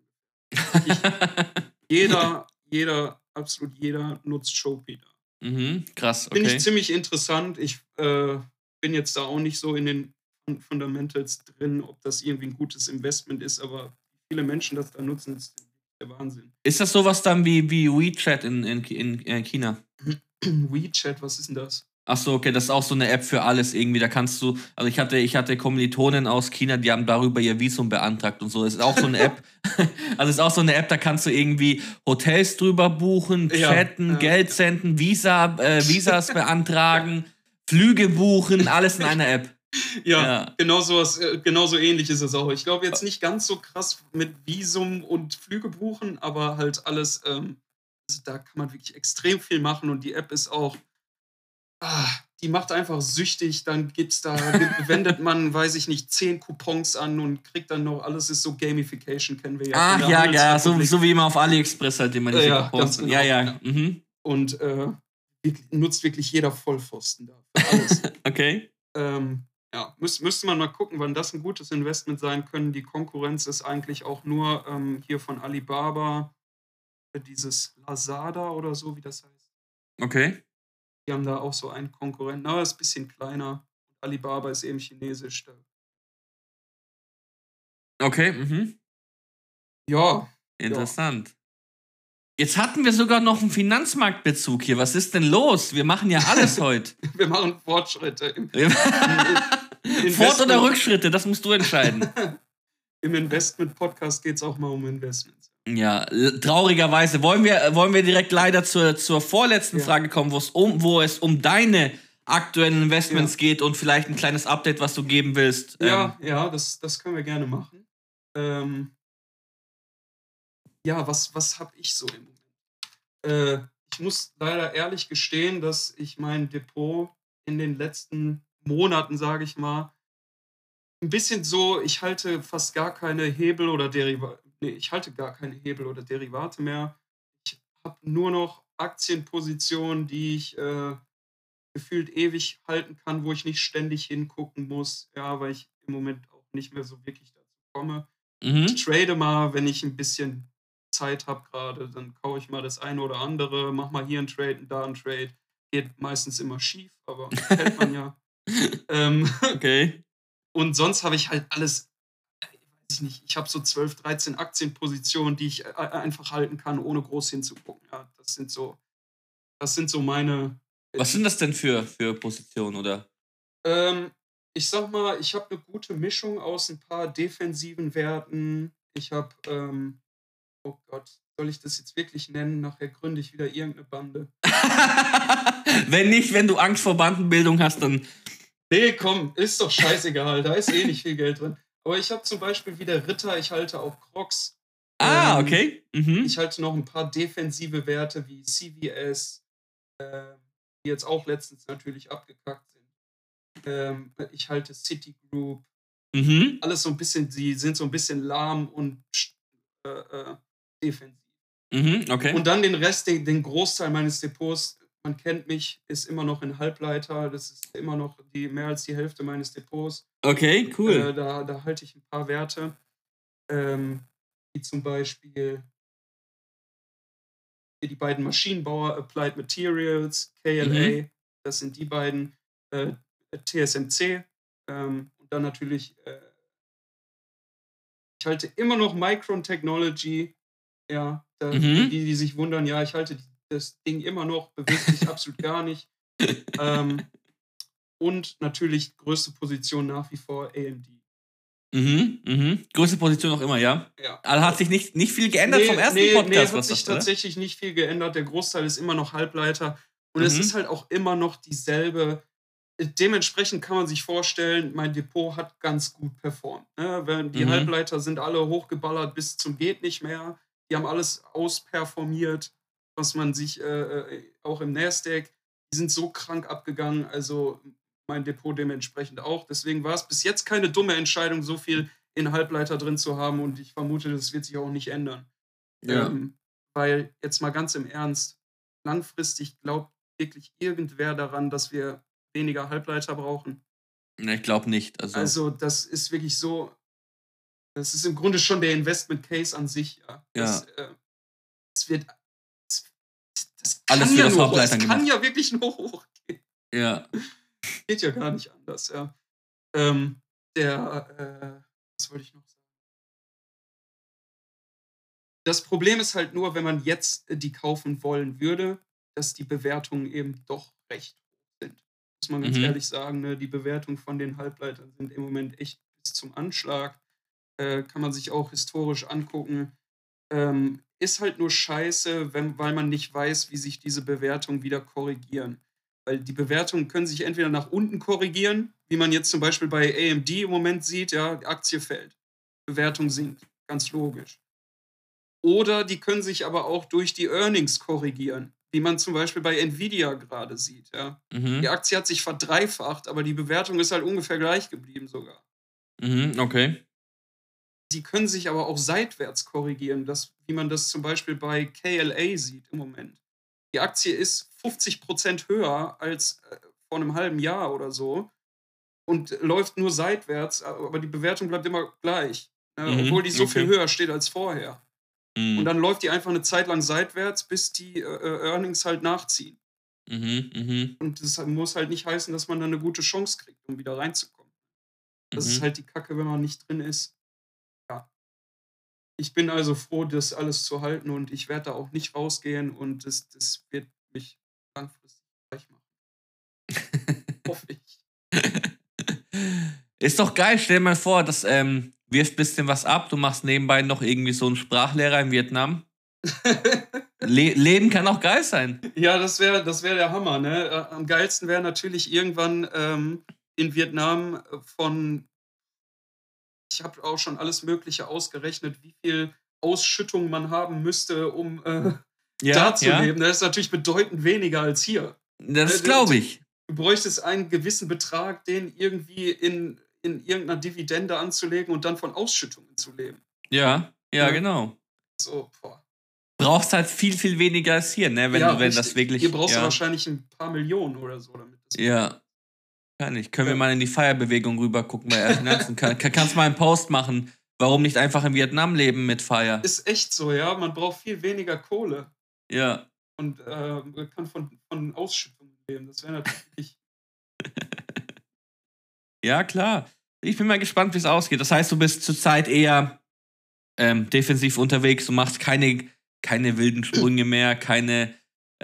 Ich, jeder, jeder, absolut jeder nutzt Shopee
da. Mhm, krass, okay.
Finde ich ziemlich interessant. Ich äh, bin jetzt da auch nicht so in den Fundamentals drin, ob das irgendwie ein gutes Investment ist, aber viele Menschen das da nutzen, ist der Wahnsinn.
Ist das sowas dann wie, wie WeChat in, in, in äh, China?
WeChat, was ist denn das?
Ach so, okay, das ist auch so eine App für alles irgendwie. Da kannst du, also ich hatte, ich hatte Kommilitonen aus China, die haben darüber ihr Visum beantragt und so. Es ist auch so eine App. also ist auch so eine App, da kannst du irgendwie Hotels drüber buchen, chatten, ja, ja. Geld senden, Visa, äh, Visas beantragen, Flüge buchen, alles in einer App.
Ja, ja, genau sowas, äh, genau so ähnlich ist es auch. Ich glaube jetzt nicht ganz so krass mit Visum und Flüge buchen, aber halt alles, ähm, also da kann man wirklich extrem viel machen und die App ist auch, ah, die macht einfach süchtig. Dann gibt's da, wendet man, weiß ich nicht, zehn Coupons an und kriegt dann noch, alles ist so Gamification, kennen wir ja.
Ach ja, ja, so, so, wie immer auf AliExpress halt immer diese ja, Coupons. Genau, ja, ja. Mhm.
Und äh, nutzt wirklich jeder Vollpfosten da. Alles.
okay.
Ähm, ja, müß, müsste man mal gucken, wann das ein gutes Investment sein können. Die Konkurrenz ist eigentlich auch nur ähm, hier von Alibaba, äh, dieses Lazada oder so, wie das heißt.
Okay.
Die haben da auch so einen Konkurrenten, aber ist ein bisschen kleiner. Alibaba ist eben chinesisch.
Okay, mhm.
Ja.
Interessant. Ja. Jetzt hatten wir sogar noch einen Finanzmarktbezug hier. Was ist denn los? Wir machen ja alles heute.
wir machen Fortschritte.
Fort- oder Rückschritte, das musst du entscheiden.
Im Investment-Podcast geht es auch mal um Investments.
Ja, traurigerweise. Wollen wir, wollen wir direkt leider zur, zur vorletzten ja. Frage kommen, um, wo es um deine aktuellen Investments ja. geht und vielleicht ein kleines Update, was du geben willst.
Ja, ähm. ja, das, das können wir gerne machen. Ähm, ja, was, was habe ich so im Moment? Äh, ich muss leider ehrlich gestehen, dass ich mein Depot in den letzten Monaten, sage ich mal, ein bisschen so, ich halte fast gar keine Hebel oder Derivate, nee, ich halte gar keine Hebel oder Derivate mehr. Ich habe nur noch Aktienposition, die ich äh, gefühlt ewig halten kann, wo ich nicht ständig hingucken muss, ja, weil ich im Moment auch nicht mehr so wirklich dazu komme. Mhm. Ich trade mal, wenn ich ein bisschen Zeit habe gerade, dann kaufe ich mal das eine oder andere, mach mal hier einen Trade und da einen Trade. Geht meistens immer schief, aber kennt man ja. ähm, okay. Und sonst habe ich halt alles, ich nicht, ich habe so 12, 13 Aktienpositionen, die ich äh, einfach halten kann, ohne groß hinzugucken. Ja, das sind so, das sind so meine.
Was sind das denn für, für Positionen, oder?
Ähm, ich sag mal, ich habe eine gute Mischung aus ein paar defensiven Werten. Ich habe, ähm, oh Gott, soll ich das jetzt wirklich nennen? Nachher gründe ich wieder irgendeine Bande.
wenn nicht, wenn du Angst vor Bandenbildung hast, dann.
Nee, komm, ist doch scheißegal. da ist eh nicht viel Geld drin. Aber ich habe zum Beispiel wieder Ritter, ich halte auch Crocs.
Ah, ähm, okay. Mhm.
Ich halte noch ein paar defensive Werte wie CVS, äh, die jetzt auch letztens natürlich abgekackt ähm, ich halte Citigroup. Mhm. Alles so ein bisschen, die sind so ein bisschen lahm und äh, äh, defensiv.
Mhm, okay.
Und dann den Rest, den, den Großteil meines Depots, man kennt mich, ist immer noch in Halbleiter. Das ist immer noch die mehr als die Hälfte meines Depots.
Okay, cool.
Äh, da, da halte ich ein paar Werte. Ähm, wie zum Beispiel die beiden Maschinenbauer Applied Materials, KLA. Mhm. Das sind die beiden. Äh, TSMC ähm, und dann natürlich, äh, ich halte immer noch Micron Technology, ja, da, mhm. die, die sich wundern, ja, ich halte das Ding immer noch, bewegt sich absolut gar nicht. Ähm, und natürlich größte Position nach wie vor AMD.
Mhm, mhm. Größte Position noch immer, ja?
Ja.
Also hat sich nicht, nicht viel geändert nee, vom ersten nee, Podcast.
Nee, hat sich tatsächlich nicht viel geändert. Der Großteil ist immer noch Halbleiter. Und mhm. es ist halt auch immer noch dieselbe dementsprechend kann man sich vorstellen, mein Depot hat ganz gut performt. Ne? Die mhm. Halbleiter sind alle hochgeballert bis zum geht nicht mehr. Die haben alles ausperformiert, was man sich äh, äh, auch im Nasdaq, die sind so krank abgegangen, also mein Depot dementsprechend auch. Deswegen war es bis jetzt keine dumme Entscheidung, so viel in Halbleiter drin zu haben und ich vermute, das wird sich auch nicht ändern. Ja. Ähm, weil jetzt mal ganz im Ernst, langfristig glaubt wirklich irgendwer daran, dass wir weniger Halbleiter brauchen.
Ne, ich glaube nicht. Also.
also, das ist wirklich so. Das ist im Grunde schon der Investment Case an sich. Ja. Das, ja. Äh, das wird. Alles ja nur hoch, das kann ja wirklich nur hochgehen.
Ja.
Geht ja gar nicht anders, ja. Ähm, der, äh, was wollte ich noch sagen? Das Problem ist halt nur, wenn man jetzt die kaufen wollen würde, dass die Bewertungen eben doch recht muss man ganz mhm. ehrlich sagen. Ne? Die Bewertungen von den Halbleitern sind im Moment echt bis zum Anschlag. Äh, kann man sich auch historisch angucken. Ähm, ist halt nur scheiße, wenn, weil man nicht weiß, wie sich diese Bewertungen wieder korrigieren. Weil die Bewertungen können sich entweder nach unten korrigieren, wie man jetzt zum Beispiel bei AMD im Moment sieht, ja, die Aktie fällt, Bewertung sinkt, ganz logisch. Oder die können sich aber auch durch die Earnings korrigieren wie man zum Beispiel bei Nvidia gerade sieht. Ja. Mhm. Die Aktie hat sich verdreifacht, aber die Bewertung ist halt ungefähr gleich geblieben sogar.
Mhm, okay.
Die können sich aber auch seitwärts korrigieren, das, wie man das zum Beispiel bei KLA sieht im Moment. Die Aktie ist 50% höher als äh, vor einem halben Jahr oder so und läuft nur seitwärts, aber die Bewertung bleibt immer gleich, äh, mhm, obwohl die so okay. viel höher steht als vorher. Mhm. Und dann läuft die einfach eine Zeit lang seitwärts, bis die äh, äh, Earnings halt nachziehen.
Mhm, mh.
Und das muss halt nicht heißen, dass man dann eine gute Chance kriegt, um wieder reinzukommen. Das mhm. ist halt die Kacke, wenn man nicht drin ist. Ich bin also froh, das alles zu halten und ich werde da auch nicht rausgehen und das, das wird mich langfristig gleich machen. Hoffe ich.
Ist doch geil, stell dir mal vor, dass ähm, wirfst ein bisschen was ab, du machst nebenbei noch irgendwie so einen Sprachlehrer in Vietnam. Le Leben kann auch geil sein.
Ja, das wäre das wär der Hammer. Ne? Äh, am geilsten wäre natürlich irgendwann ähm, in Vietnam von, ich habe auch schon alles Mögliche ausgerechnet, wie viel Ausschüttung man haben müsste, um äh, ja, da zu ja. leben. Das ist natürlich bedeutend weniger als hier.
Das äh, glaube ich.
Du bräuchtest einen gewissen Betrag, den irgendwie in in irgendeiner Dividende anzulegen und dann von Ausschüttungen zu leben.
Ja, ja, ja. genau.
So, boah.
brauchst halt viel, viel weniger als hier, ne? Wenn, ja, du, wenn das wirklich.
Hier brauchst
ja.
du wahrscheinlich ein paar Millionen oder so. Damit
ja. Kann ich. Können ja. wir mal in die Feierbewegung rüber gucken bei Finanzen? kann, kannst mal einen Post machen. Warum nicht einfach in Vietnam leben mit Feier?
Ist echt so, ja. Man braucht viel weniger Kohle.
Ja.
Und äh, kann von, von Ausschüttungen leben. Das wäre natürlich.
ja, klar. Ich bin mal gespannt, wie es ausgeht. Das heißt, du bist zurzeit eher ähm, defensiv unterwegs, du machst keine, keine wilden Sprünge mehr, keine.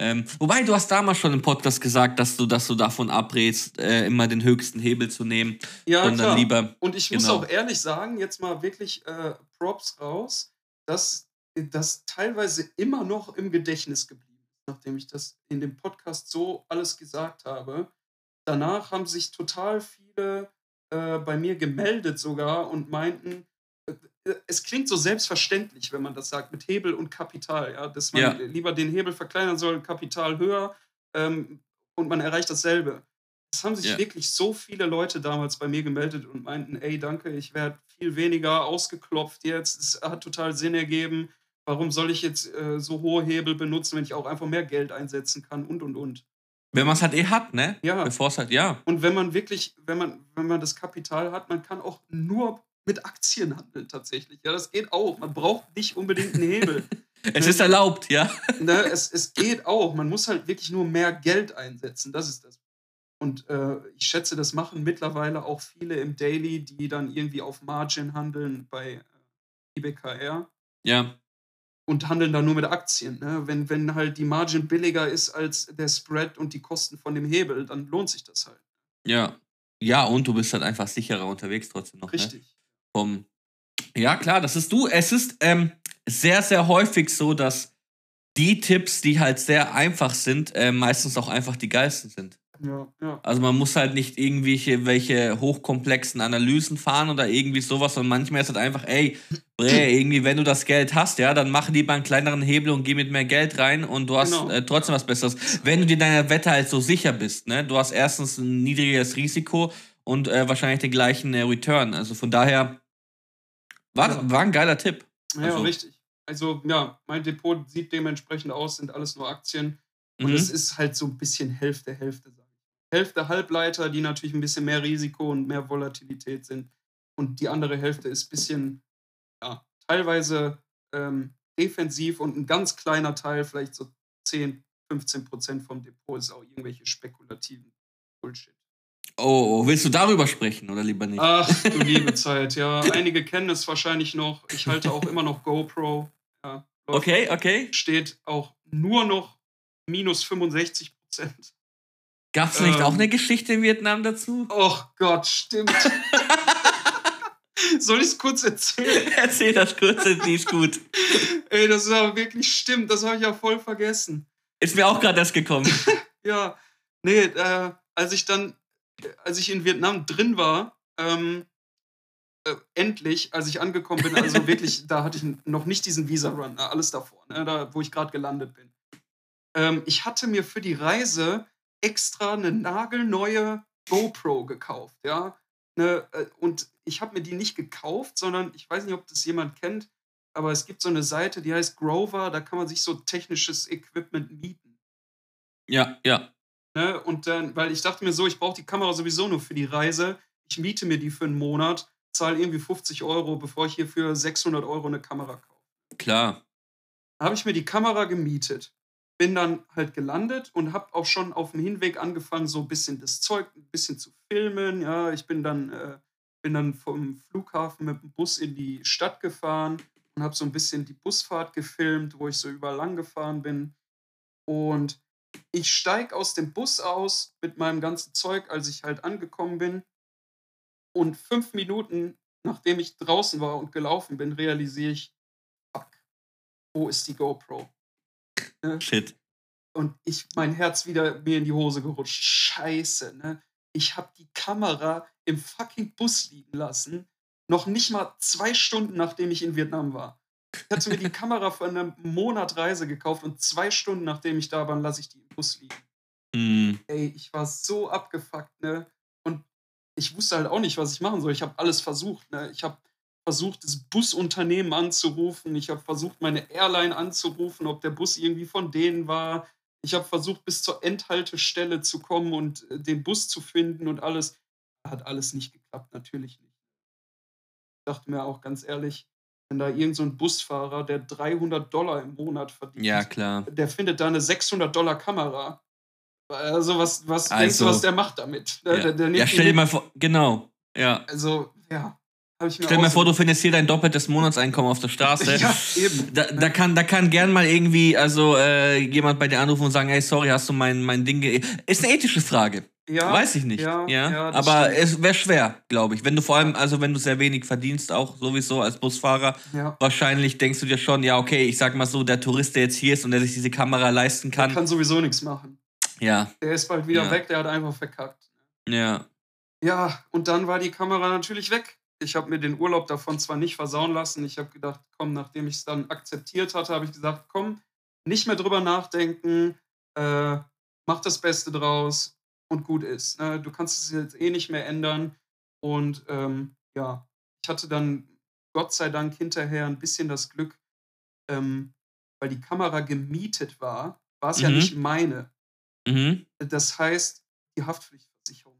Ähm, wobei du hast damals schon im Podcast gesagt, dass du, dass du davon abrätst, äh, immer den höchsten Hebel zu nehmen.
Ja, sondern klar. lieber. Und ich genau. muss auch ehrlich sagen, jetzt mal wirklich äh, Props raus, dass das teilweise immer noch im Gedächtnis geblieben ist, nachdem ich das in dem Podcast so alles gesagt habe. Danach haben sich total viele äh, bei mir gemeldet sogar und meinten, äh, es klingt so selbstverständlich, wenn man das sagt, mit Hebel und Kapital, ja, dass man ja. lieber den Hebel verkleinern soll, Kapital höher ähm, und man erreicht dasselbe. Es haben sich ja. wirklich so viele Leute damals bei mir gemeldet und meinten, ey, danke, ich werde viel weniger ausgeklopft jetzt, es hat total Sinn ergeben. Warum soll ich jetzt äh, so hohe Hebel benutzen, wenn ich auch einfach mehr Geld einsetzen kann und und und.
Wenn man es halt eh hat, ne?
Ja.
Bevor es halt, ja.
Und wenn man wirklich, wenn man, wenn man das Kapital hat, man kann auch nur mit Aktien handeln tatsächlich. Ja, das geht auch. Man braucht nicht unbedingt einen Hebel.
es ist erlaubt, ja.
Ne, es, es geht auch. Man muss halt wirklich nur mehr Geld einsetzen. Das ist das. Und äh, ich schätze, das machen mittlerweile auch viele im Daily, die dann irgendwie auf Margin handeln bei äh, IBKR.
Ja
und handeln da nur mit Aktien. Ne? Wenn, wenn halt die Margin billiger ist als der Spread und die Kosten von dem Hebel, dann lohnt sich das halt.
Ja. Ja, und du bist halt einfach sicherer unterwegs trotzdem noch.
Ne? Richtig. Ne?
Vom ja, klar, das ist du. Es ist ähm, sehr, sehr häufig so, dass die Tipps, die halt sehr einfach sind, äh, meistens auch einfach die geilsten sind.
Ja, ja.
Also man muss halt nicht irgendwelche welche hochkomplexen Analysen fahren oder irgendwie sowas, sondern manchmal ist es halt einfach, ey, Bre, irgendwie, wenn du das Geld hast, ja, dann mach lieber einen kleineren Hebel und geh mit mehr Geld rein und du hast genau. äh, trotzdem was Besseres. Wenn du dir deiner Wette halt so sicher bist, ne, du hast erstens ein niedrigeres Risiko und äh, wahrscheinlich den gleichen äh, Return. Also von daher war, ja. war ein geiler Tipp.
Ja, also, richtig. Also ja, mein Depot sieht dementsprechend aus, sind alles nur Aktien. Und mhm. es ist halt so ein bisschen Hälfte, Hälfte, Hälfte Halbleiter, die natürlich ein bisschen mehr Risiko und mehr Volatilität sind. Und die andere Hälfte ist ein bisschen, ja, teilweise ähm, defensiv und ein ganz kleiner Teil, vielleicht so 10, 15 Prozent vom Depot, ist auch irgendwelche spekulativen Bullshit.
Oh, oh, willst du darüber sprechen oder lieber nicht?
Ach, du liebe Zeit, ja. Einige kennen es wahrscheinlich noch. Ich halte auch immer noch GoPro. Ja,
okay, okay.
Steht auch nur noch minus 65 Prozent.
Gab es nicht ähm, auch eine Geschichte in Vietnam dazu?
Oh Gott, stimmt. Soll ich es kurz erzählen?
Erzähl das kurz, die ist gut.
Ey, das war wirklich stimmt, das habe ich ja voll vergessen.
Ist mir auch gerade erst gekommen.
ja, nee, äh, als ich dann, als ich in Vietnam drin war, ähm, äh, endlich, als ich angekommen bin, also wirklich, da hatte ich noch nicht diesen Visa-Run, äh, alles davor, ne, da, wo ich gerade gelandet bin. Ähm, ich hatte mir für die Reise extra eine nagelneue GoPro gekauft, ja. Ne, äh, und ich habe mir die nicht gekauft, sondern ich weiß nicht, ob das jemand kennt, aber es gibt so eine Seite, die heißt Grover, da kann man sich so technisches Equipment mieten.
Ja, ja.
Ne, und dann, weil ich dachte mir so, ich brauche die Kamera sowieso nur für die Reise, ich miete mir die für einen Monat, zahle irgendwie 50 Euro, bevor ich hier für 600 Euro eine Kamera kaufe.
Klar.
Da habe ich mir die Kamera gemietet bin dann halt gelandet und habe auch schon auf dem Hinweg angefangen, so ein bisschen das Zeug ein bisschen zu filmen. Ja, ich bin dann, äh, bin dann vom Flughafen mit dem Bus in die Stadt gefahren und habe so ein bisschen die Busfahrt gefilmt, wo ich so überall lang gefahren bin. Und ich steige aus dem Bus aus mit meinem ganzen Zeug, als ich halt angekommen bin. Und fünf Minuten, nachdem ich draußen war und gelaufen bin, realisiere ich, fuck, wo ist die GoPro?
Ne? Shit.
Und ich, mein Herz wieder mir in die Hose gerutscht. Scheiße, ne? Ich habe die Kamera im fucking Bus liegen lassen. Noch nicht mal zwei Stunden, nachdem ich in Vietnam war. Ich hatte mir die Kamera für einen Monat Reise gekauft und zwei Stunden, nachdem ich da war, lasse ich die im Bus liegen.
Mm.
Ey, ich war so abgefuckt, ne? Und ich wusste halt auch nicht, was ich machen soll. Ich habe alles versucht, ne? Ich habe versucht, das Busunternehmen anzurufen. Ich habe versucht, meine Airline anzurufen, ob der Bus irgendwie von denen war. Ich habe versucht, bis zur Endhaltestelle zu kommen und äh, den Bus zu finden und alles. Hat alles nicht geklappt, natürlich nicht. Ich dachte mir auch ganz ehrlich, wenn da irgend so ein Busfahrer, der 300 Dollar im Monat verdient,
ja, klar.
der findet da eine 600 Dollar Kamera. Also was, was also, denkst du, was also der macht damit?
Ja,
der, der
ja stell dir mal vor, genau, ja.
Also, ja.
Stell dir mal vor, du findest hier dein doppeltes Monatseinkommen auf der Straße. ja, eben. Da, da, kann, da kann gern mal irgendwie also äh, jemand bei dir anrufen und sagen, hey, sorry, hast du mein, mein Ding... Ist eine ethische Frage. Ja. Weiß ich nicht. Ja, ja? ja aber stimmt. es wäre schwer, glaube ich. Wenn du vor allem, also wenn du sehr wenig verdienst, auch sowieso als Busfahrer, wahrscheinlich denkst du dir schon, ja, okay, ich sag mal so, der Tourist, der jetzt hier ist und der sich diese Kamera leisten kann.
Der kann sowieso nichts machen.
Ja.
Der ist bald wieder weg, der hat einfach verkackt.
Ja.
Ja, und dann war die Kamera natürlich weg ich habe mir den Urlaub davon zwar nicht versauen lassen, ich habe gedacht, komm, nachdem ich es dann akzeptiert hatte, habe ich gesagt, komm, nicht mehr drüber nachdenken, äh, mach das Beste draus und gut ist. Ne? Du kannst es jetzt eh nicht mehr ändern. Und ähm, ja, ich hatte dann Gott sei Dank hinterher ein bisschen das Glück, ähm, weil die Kamera gemietet war, war es mhm. ja nicht meine.
Mhm.
Das heißt, die Haftpflichtversicherung.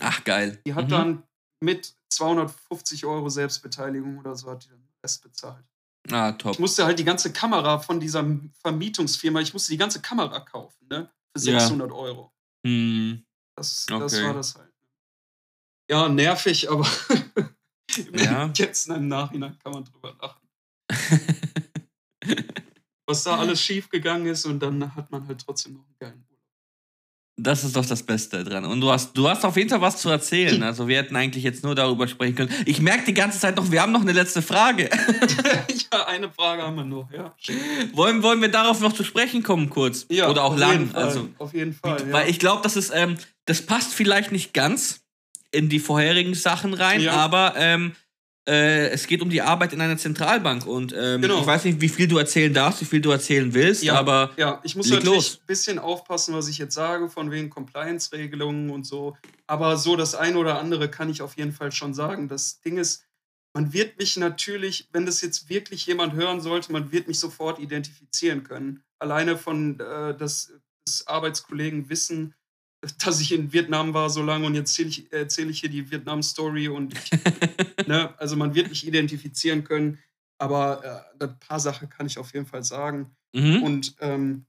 Ach, geil.
Die hat mhm. dann mit 250 Euro Selbstbeteiligung oder so hat die den Rest bezahlt.
Ah, top.
Ich musste halt die ganze Kamera von dieser Vermietungsfirma, ich musste die ganze Kamera kaufen, ne? Für 600
ja.
Euro.
Hm.
Das, okay. das war das halt. Ja, nervig, aber ja. jetzt im Nachhinein kann man drüber lachen. Was da alles schief gegangen ist und dann hat man halt trotzdem noch einen geilen
das ist doch das Beste dran. Und du hast, du hast auf jeden Fall was zu erzählen. Also wir hätten eigentlich jetzt nur darüber sprechen können. Ich merke die ganze Zeit noch, wir haben noch eine letzte Frage.
ja, eine Frage haben wir noch, ja.
Wollen, wollen wir darauf noch zu sprechen kommen, kurz?
Ja,
Oder auch
auf
lang?
Jeden Fall,
also,
auf jeden Fall.
Ja. Weil ich glaube, das ist, ähm, das passt vielleicht nicht ganz in die vorherigen Sachen rein, ja. aber ähm, äh, es geht um die Arbeit in einer Zentralbank und ähm, genau. ich weiß nicht, wie viel du erzählen darfst, wie viel du erzählen willst,
ja,
aber
ja, ich muss natürlich ein bisschen aufpassen, was ich jetzt sage, von wegen Compliance-Regelungen und so. Aber so das eine oder andere kann ich auf jeden Fall schon sagen. Das Ding ist, man wird mich natürlich, wenn das jetzt wirklich jemand hören sollte, man wird mich sofort identifizieren können. Alleine von, äh, dass, dass Arbeitskollegen wissen, dass ich in Vietnam war so lange und jetzt erzähle ich, erzähl ich hier die Vietnam-Story und ich, ne, also man wird mich identifizieren können, aber äh, ein paar Sachen kann ich auf jeden Fall sagen.
Mhm.
Und ähm,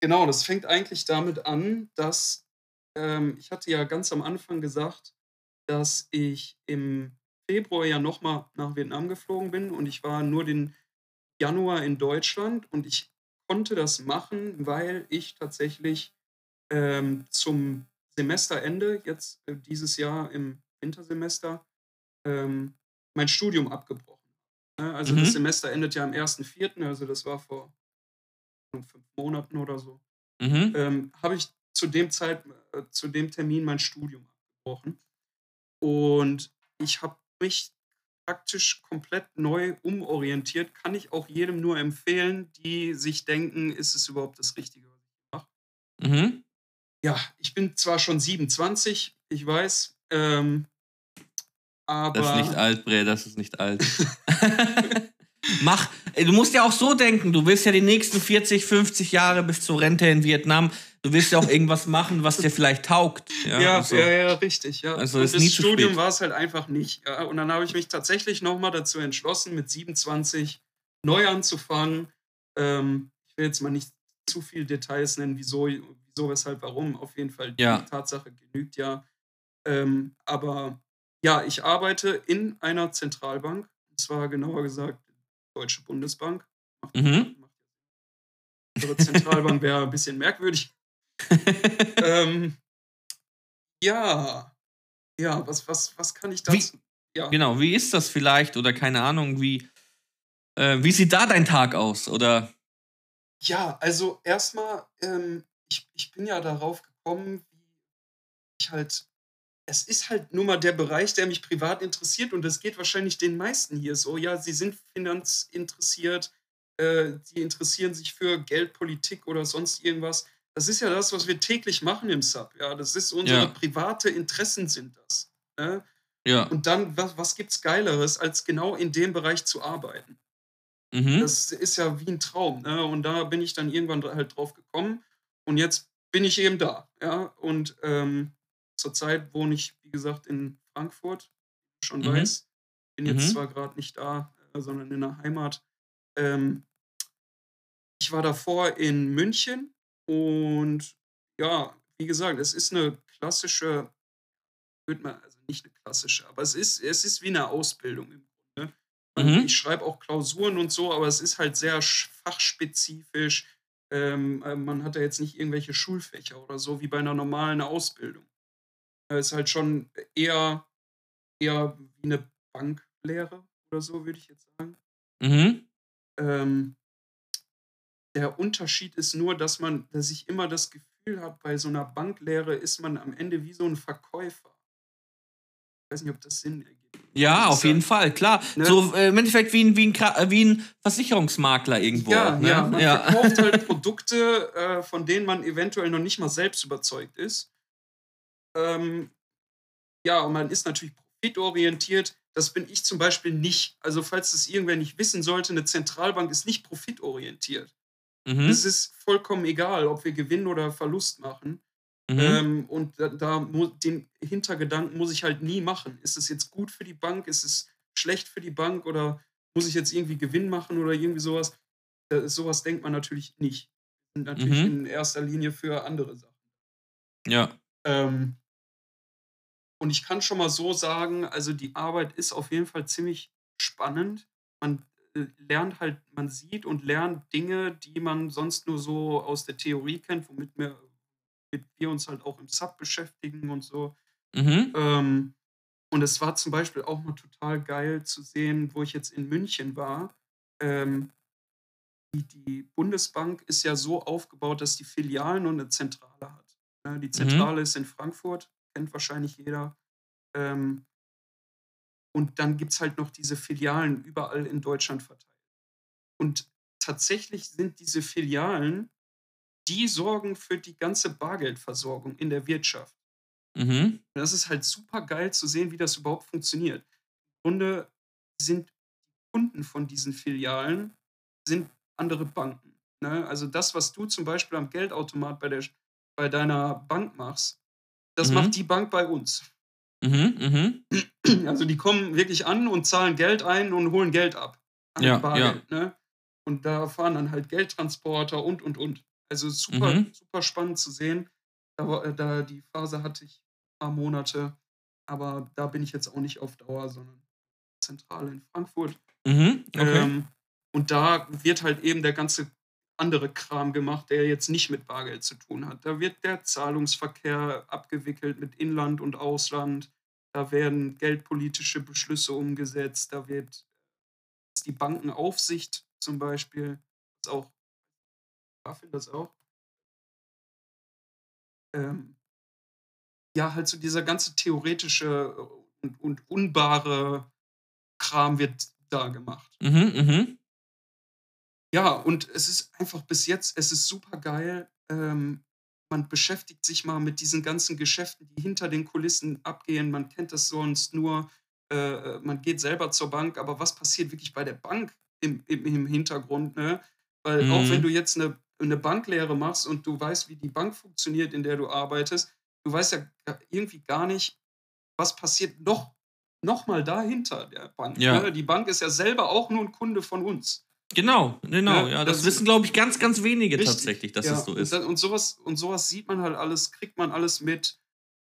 genau, das fängt eigentlich damit an, dass ähm, ich hatte ja ganz am Anfang gesagt, dass ich im Februar ja nochmal nach Vietnam geflogen bin und ich war nur den Januar in Deutschland und ich konnte das machen, weil ich tatsächlich ähm, zum Semesterende, jetzt äh, dieses Jahr im Wintersemester, ähm, mein Studium abgebrochen. Ne? Also mhm. das Semester endet ja am 1.4., also das war vor fünf Monaten oder so.
Mhm.
Ähm, Habe ich zu dem Zeit, äh, zu dem Termin mein Studium abgebrochen. Und ich habe mich praktisch komplett neu umorientiert. Kann ich auch jedem nur empfehlen, die sich denken, ist es überhaupt das Richtige, was ich mache.
Mhm
ja, ich bin zwar schon 27, ich weiß, ähm, aber.
Das ist nicht alt, Bre, das ist nicht alt. Mach, du musst ja auch so denken, du willst ja die nächsten 40, 50 Jahre bis zur Rente in Vietnam, du willst ja auch irgendwas machen, was dir vielleicht taugt. Ja,
ja, also, ja, ja, richtig. Ja. Also ist das Studium war es halt einfach nicht. Ja. Und dann habe ich mich tatsächlich nochmal dazu entschlossen, mit 27 neu anzufangen. Ähm, ich will jetzt mal nicht zu viel Details nennen, wieso, wieso, weshalb, warum. Auf jeden Fall
ja.
die Tatsache genügt ja. Ähm, aber ja, ich arbeite in einer Zentralbank, und zwar genauer gesagt Deutsche Bundesbank.
Mhm.
Unsere Zentralbank wäre ein bisschen merkwürdig. ähm, ja, ja, was, was, was kann ich dazu?
Ja. Genau, wie ist das vielleicht oder keine Ahnung, wie, äh, wie sieht da dein Tag aus? Oder
ja, also erstmal, ähm, ich, ich bin ja darauf gekommen, wie ich halt, es ist halt nur mal der Bereich, der mich privat interessiert und das geht wahrscheinlich den meisten hier so. Ja, sie sind finanzinteressiert, äh, sie interessieren sich für Geldpolitik oder sonst irgendwas. Das ist ja das, was wir täglich machen im Sub. Ja, das ist unsere ja. private Interessen sind das. Ne?
Ja.
Und dann, was, was gibt's Geileres, als genau in dem Bereich zu arbeiten?
Mhm.
Das ist ja wie ein Traum. Ne? Und da bin ich dann irgendwann halt drauf gekommen. Und jetzt bin ich eben da. Ja? Und ähm, zurzeit wohne ich, wie gesagt, in Frankfurt, schon
Mhm.
weiß. Bin jetzt
Mhm.
zwar gerade nicht da, äh, sondern in der Heimat. Ähm, ich war davor in München und ja, wie gesagt, es ist eine klassische, würde man, also nicht eine klassische, aber es ist, es ist wie eine Ausbildung im Grunde.
Mhm.
Ich schreibe auch Klausuren und so, aber es ist halt sehr sch- fachspezifisch. Ähm, äh, man hat ja jetzt nicht irgendwelche Schulfächer oder so wie bei einer normalen Ausbildung. Es ist halt schon eher, eher wie eine Banklehre oder so, würde ich jetzt sagen.
Mhm.
Ähm, der Unterschied ist nur, dass man, dass ich immer das Gefühl habe, bei so einer Banklehre ist man am Ende wie so ein Verkäufer. Ich weiß nicht, ob das Sinn ergibt.
Ja, auf jeden Fall, klar.
Ne?
So äh, im Endeffekt wie ein, wie ein, äh, wie ein Versicherungsmakler irgendwo.
Ja,
ne?
ja, man
ja.
verkauft halt Produkte, äh, von denen man eventuell noch nicht mal selbst überzeugt ist. Ähm, ja, und man ist natürlich profitorientiert. Das bin ich zum Beispiel nicht. Also, falls das irgendwer nicht wissen sollte, eine Zentralbank ist nicht profitorientiert.
Mhm.
Es ist vollkommen egal, ob wir Gewinn oder Verlust machen.
Mhm.
Ähm, und da, da mu- den Hintergedanken muss ich halt nie machen. Ist es jetzt gut für die Bank? Ist es schlecht für die Bank? Oder muss ich jetzt irgendwie Gewinn machen oder irgendwie sowas? Äh, sowas denkt man natürlich nicht. Und natürlich
Mhm.
in erster Linie für andere Sachen.
ja.
Ähm, und ich kann schon mal so sagen, also die Arbeit ist auf jeden Fall ziemlich spannend. Man äh, lernt halt, man sieht und lernt Dinge, die man sonst nur so aus der Theorie kennt, womit wir, womit wir uns halt auch im Sub beschäftigen und so.
Mhm.
Ähm, und es war zum Beispiel auch mal total geil zu sehen, wo ich jetzt in München war. Ähm, die, die Bundesbank ist ja so aufgebaut, dass die Filialen und eine Zentrale hat. Ne, Die Zentrale ist in Frankfurt, kennt wahrscheinlich jeder. Ähm, und dann gibt es halt noch diese Filialen überall in Deutschland verteilt. Und tatsächlich sind diese Filialen, die sorgen für die ganze Bargeldversorgung in der Wirtschaft.
Mhm.
Und das ist halt super geil zu sehen, wie das überhaupt funktioniert. Im Grunde sind die Kunden von diesen Filialen sind andere Banken. Ne? Also das, was du zum Beispiel am Geldautomat bei, der, bei deiner Bank machst, das
Mhm.
macht die Bank bei uns.
Mhm. Mhm.
Also die kommen wirklich an und zahlen Geld ein und holen Geld ab. An
Ja,
Bargeld, Ne? Und da fahren dann halt Geldtransporter und, und, und. Also super,
Mhm.
super spannend zu sehen. Da, äh, da die Phase hatte ich ein paar Monate, aber da bin ich jetzt auch nicht auf Dauer, sondern zentral in Frankfurt.
Mhm. Okay.
Ähm, und da wird halt eben der ganze andere Kram gemacht, der jetzt nicht mit Bargeld zu tun hat. Da wird der Zahlungsverkehr abgewickelt mit Inland und Ausland. Da werden geldpolitische Beschlüsse umgesetzt. Da wird die Bankenaufsicht zum Beispiel, das auch, BaFin das auch. Ähm, ja, halt so dieser ganze theoretische und, und unbare Kram wird da gemacht.
mhm. Mhm.
Ja, und es ist einfach bis jetzt, es ist super geil. Ähm, man beschäftigt sich mal mit diesen ganzen Geschäften, die hinter den Kulissen abgehen. Man kennt das sonst nur. Äh, man geht selber zur Bank, aber was passiert wirklich bei der Bank im, im, im Hintergrund? Ne? Weil auch
Mhm.
wenn du jetzt eine, eine Banklehre machst und du weißt, wie die Bank funktioniert, in der du arbeitest, du weißt ja irgendwie gar nicht, was passiert noch, noch mal dahinter der Bank.
Ja.
Ne? Die Bank ist ja selber auch nur ein Kunde von uns.
Genau, genau.
Ja,
Ja, das,
das-
wissen, glaube ich, ganz, ganz wenige
Richtig,
tatsächlich, dass
ja.
das so ist.
Und, sowas, und sowas sieht man halt alles, kriegt man alles mit.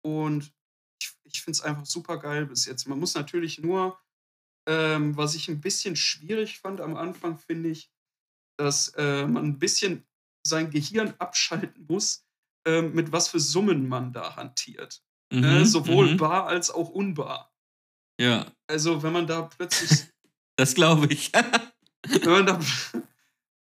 Und ich, ich finde es einfach super geil bis jetzt. Man muss natürlich nur, ähm, was ich ein bisschen schwierig fand am Anfang, finde ich, dass äh, man ein bisschen sein Gehirn abschalten muss, ähm, mit was für Summen man da hantiert. ne?
Mhm,
Sowohl
mhm.
bar als auch unbar.
Ja,
Also wenn man da plötzlich
das glaube ich.
wenn man, da,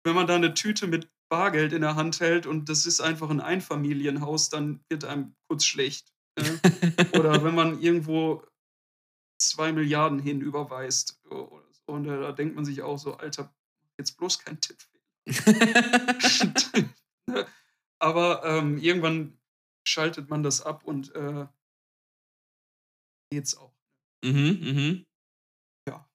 wenn man da eine Tüte mit Bargeld in der Hand hält und das ist einfach ein Einfamilienhaus, dann wird einem kurz schlecht. Ne? Oder wenn man irgendwo zwei Milliarden hin überweist oder so, und da, da denkt man sich auch so, Alter, jetzt bloß kein Tipp. Aber ähm, irgendwann schaltet man das ab und äh, geht's auch.
Mhm, mhm. Ja.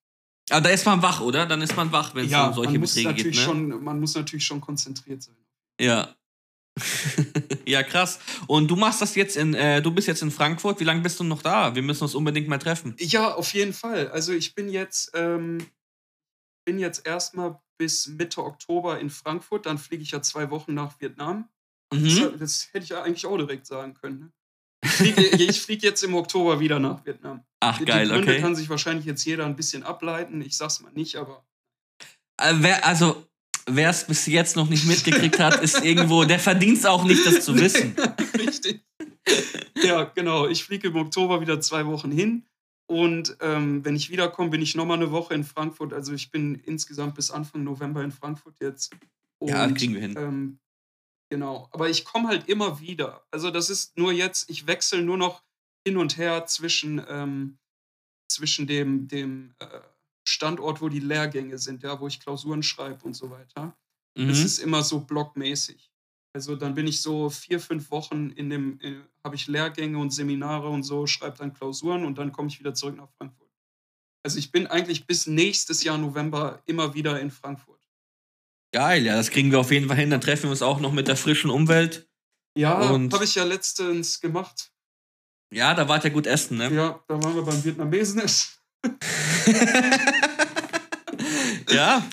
Aber da ist man wach, oder? Dann ist man wach, wenn es ja, um solche Beträge geht. Ne?
Schon, man muss natürlich schon konzentriert sein.
Ja. ja, krass. Und du machst das jetzt in, äh, du bist jetzt in Frankfurt. Wie lange bist du noch da? Wir müssen uns unbedingt mal treffen.
Ja, auf jeden Fall. Also ich bin jetzt, ähm, bin jetzt erstmal bis Mitte Oktober in Frankfurt. Dann fliege ich ja zwei Wochen nach Vietnam. Mhm. Das, das, hätte ich ja eigentlich auch direkt sagen können. Ne? Ich fliege flieg jetzt im Oktober wieder nach Vietnam.
Ach, die, geil,
die Gründe
okay.
kann sich wahrscheinlich jetzt jeder ein bisschen ableiten. Ich sag's mal nicht, aber.
Äh, also, wer es bis jetzt noch nicht mitgekriegt hat, ist irgendwo, der verdient es auch nicht, das zu wissen.
Richtig. Ja, genau. Ich fliege im Oktober wieder zwei Wochen hin. Und ähm, wenn ich wiederkomme, bin ich nochmal eine Woche in Frankfurt. Also ich bin insgesamt bis Anfang November in Frankfurt jetzt.
Und, ja, kriegen wir hin.
Ähm, genau. Aber ich komme halt immer wieder. Also das ist nur jetzt, ich wechsle nur noch hin und her zwischen, ähm, zwischen dem, dem äh, Standort, wo die Lehrgänge sind, ja, wo ich Klausuren schreibe und so weiter. Mhm. Das ist immer so blockmäßig. Also dann bin ich so vier, fünf Wochen in dem, äh, habe ich Lehrgänge und Seminare und so, schreibe dann Klausuren und dann komme ich wieder zurück nach Frankfurt. Also ich bin eigentlich bis nächstes Jahr November immer wieder in Frankfurt.
Geil, ja, das kriegen wir auf jeden Fall hin. Dann treffen wir uns auch noch mit der frischen Umwelt.
Ja, habe ich ja letztens gemacht.
Ja, da wart ihr gut essen, ne?
Ja, da waren wir beim Vietnamesen essen.
ja.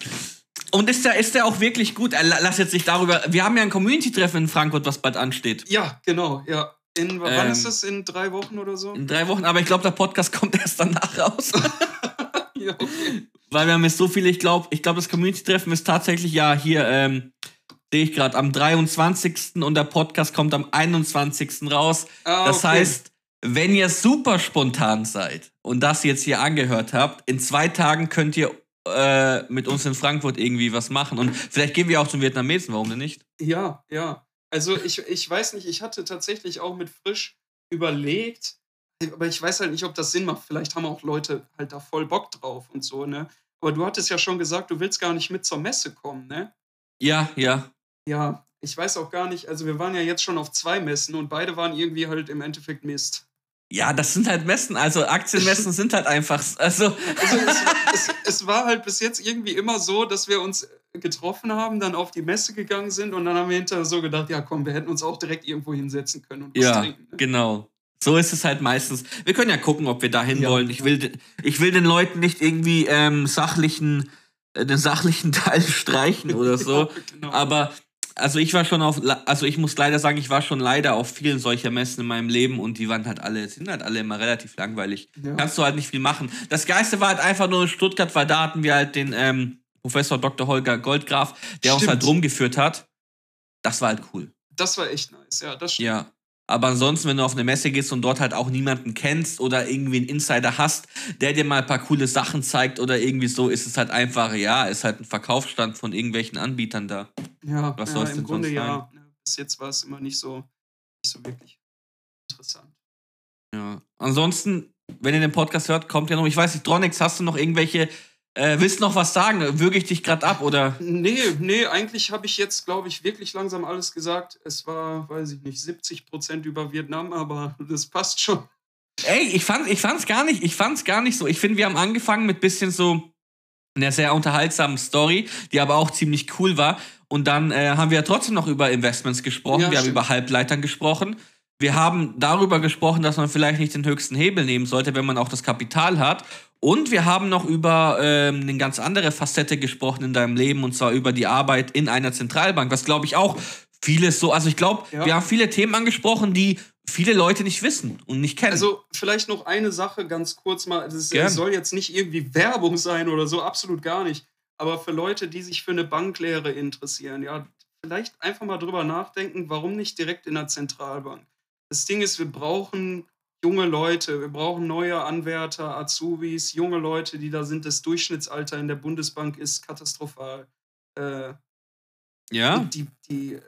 Und ist der, ist der auch wirklich gut? Lass jetzt nicht darüber. Wir haben ja ein Community-Treffen in Frankfurt, was bald ansteht.
Ja, genau, ja. In, wann ähm, ist das? In drei Wochen oder so?
In drei Wochen, aber ich glaube, der Podcast kommt erst danach raus. ja, okay. Weil wir haben jetzt so viele, ich glaube, ich glaube, das Community-Treffen ist tatsächlich ja hier, ähm, sehe ich gerade, am 23. und der Podcast kommt am 21. raus. Ah, das okay. heißt, wenn ihr super spontan seid und das jetzt hier angehört habt, in zwei Tagen könnt ihr äh, mit uns in Frankfurt irgendwie was machen. Und vielleicht gehen wir auch zum Vietnamesen, warum denn nicht?
Ja, ja. Also ich, ich weiß nicht, ich hatte tatsächlich auch mit Frisch überlegt, aber ich weiß halt nicht, ob das Sinn macht. Vielleicht haben auch Leute halt da voll Bock drauf und so, ne? Aber du hattest ja schon gesagt, du willst gar nicht mit zur Messe kommen, ne?
Ja, ja.
Ja, ich weiß auch gar nicht, also wir waren ja jetzt schon auf zwei Messen und beide waren irgendwie halt im Endeffekt Mist.
Ja, das sind halt Messen. Also Aktienmessen sind halt einfach. Also, also
es, es, es, war halt bis jetzt irgendwie immer so, dass wir uns getroffen haben, dann auf die Messe gegangen sind und dann haben wir hinterher so gedacht, ja komm, wir hätten uns auch direkt irgendwo hinsetzen können und
was ja, trinken. Ne? Genau. So ist es halt meistens. Wir können ja gucken, ob wir dahin ja. wollen. Ich will, ich will den Leuten nicht irgendwie ähm, sachlichen, äh, den sachlichen Teil streichen oder so. ja, genau. Aber also ich war schon auf, also ich muss leider sagen, ich war schon leider auf vielen solcher Messen in meinem Leben und die waren halt alle, sind halt alle immer relativ langweilig. Ja. Kannst du halt nicht viel machen. Das Geiste war halt einfach nur in Stuttgart, weil da hatten wir halt den ähm, Professor Dr. Holger Goldgraf, der stimmt. uns halt rumgeführt hat. Das war halt cool.
Das war echt nice, ja, das
stimmt. Ja. Aber ansonsten, wenn du auf eine Messe gehst und dort halt auch niemanden kennst oder irgendwie einen Insider hast, der dir mal ein paar coole Sachen zeigt oder irgendwie so, ist es halt einfach, ja, ist halt ein Verkaufsstand von irgendwelchen Anbietern da.
Ja, Was ja, im Grunde ja. Bis jetzt war es immer nicht so, nicht so wirklich interessant.
Ja. Ansonsten, wenn ihr den Podcast hört, kommt ja noch, ich weiß nicht, Dronix, hast du noch irgendwelche äh, willst du noch was sagen? Würge ich dich gerade ab oder?
Nee, nee, eigentlich habe ich jetzt, glaube ich, wirklich langsam alles gesagt. Es war, weiß ich nicht, 70 Prozent über Vietnam, aber das passt schon.
Ey, ich fand ich fand's gar nicht, ich fand's gar nicht so. Ich finde, wir haben angefangen mit bisschen so einer sehr unterhaltsamen Story, die aber auch ziemlich cool war. Und dann äh, haben wir ja trotzdem noch über Investments gesprochen, ja, wir stimmt. haben über Halbleitern gesprochen. Wir haben darüber gesprochen, dass man vielleicht nicht den höchsten Hebel nehmen sollte, wenn man auch das Kapital hat. Und wir haben noch über ähm, eine ganz andere Facette gesprochen in deinem Leben, und zwar über die Arbeit in einer Zentralbank, was glaube ich auch vieles so, also ich glaube, ja. wir haben viele Themen angesprochen, die viele Leute nicht wissen und nicht kennen.
Also vielleicht noch eine Sache ganz kurz mal, das soll jetzt nicht irgendwie Werbung sein oder so, absolut gar nicht. Aber für Leute, die sich für eine Banklehre interessieren, ja, vielleicht einfach mal drüber nachdenken, warum nicht direkt in der Zentralbank. Das Ding ist, wir brauchen junge Leute, wir brauchen neue Anwärter, Azubis, junge Leute, die da sind. Das Durchschnittsalter in der Bundesbank ist katastrophal. Äh,
ja.
Die, die,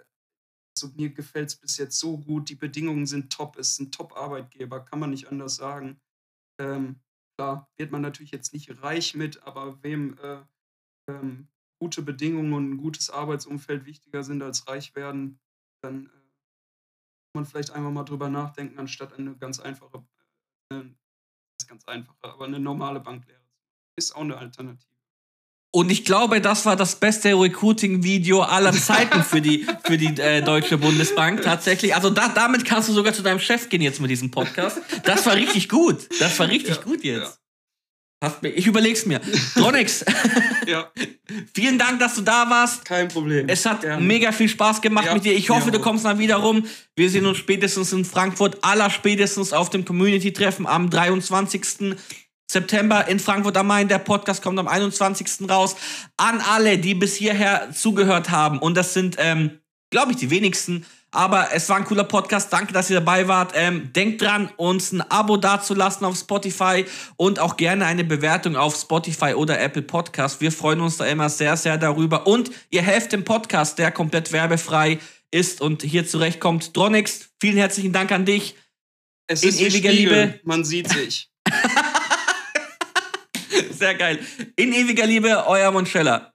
also mir gefällt es bis jetzt so gut. Die Bedingungen sind top. Es ist ein Top-Arbeitgeber, kann man nicht anders sagen. Ähm, klar, wird man natürlich jetzt nicht reich mit, aber wem äh, ähm, gute Bedingungen und ein gutes Arbeitsumfeld wichtiger sind als reich werden, dann äh, man vielleicht einfach mal drüber nachdenken, anstatt eine ganz einfache, äh, ganz einfache, aber eine normale Banklehre ist auch eine Alternative.
Und ich glaube, das war das beste Recruiting-Video aller Zeiten für die, für die äh, Deutsche Bundesbank tatsächlich. Also da, damit kannst du sogar zu deinem Chef gehen jetzt mit diesem Podcast. Das war richtig gut. Das war richtig ja, gut jetzt. Ja. Ich überleg's mir. Dronix, ja. vielen Dank, dass du da warst.
Kein Problem.
Es hat Gerne. mega viel Spaß gemacht ja, mit dir. Ich hoffe, du kommst mal wieder rum. Wir sehen uns spätestens in Frankfurt, aller spätestens auf dem Community-Treffen am 23. September in Frankfurt am Main. Der Podcast kommt am 21. raus. An alle, die bis hierher zugehört haben. Und das sind, ähm, glaube ich, die wenigsten. Aber es war ein cooler Podcast. Danke, dass ihr dabei wart. Ähm, denkt dran, uns ein Abo dazulassen auf Spotify und auch gerne eine Bewertung auf Spotify oder Apple Podcast. Wir freuen uns da immer sehr, sehr darüber. Und ihr helft dem Podcast, der komplett werbefrei ist und hier zurechtkommt. Dronix, vielen herzlichen Dank an dich.
Es ist in ewiger Liebe. Man sieht sich.
Sehr geil. In ewiger Liebe, euer Monchella.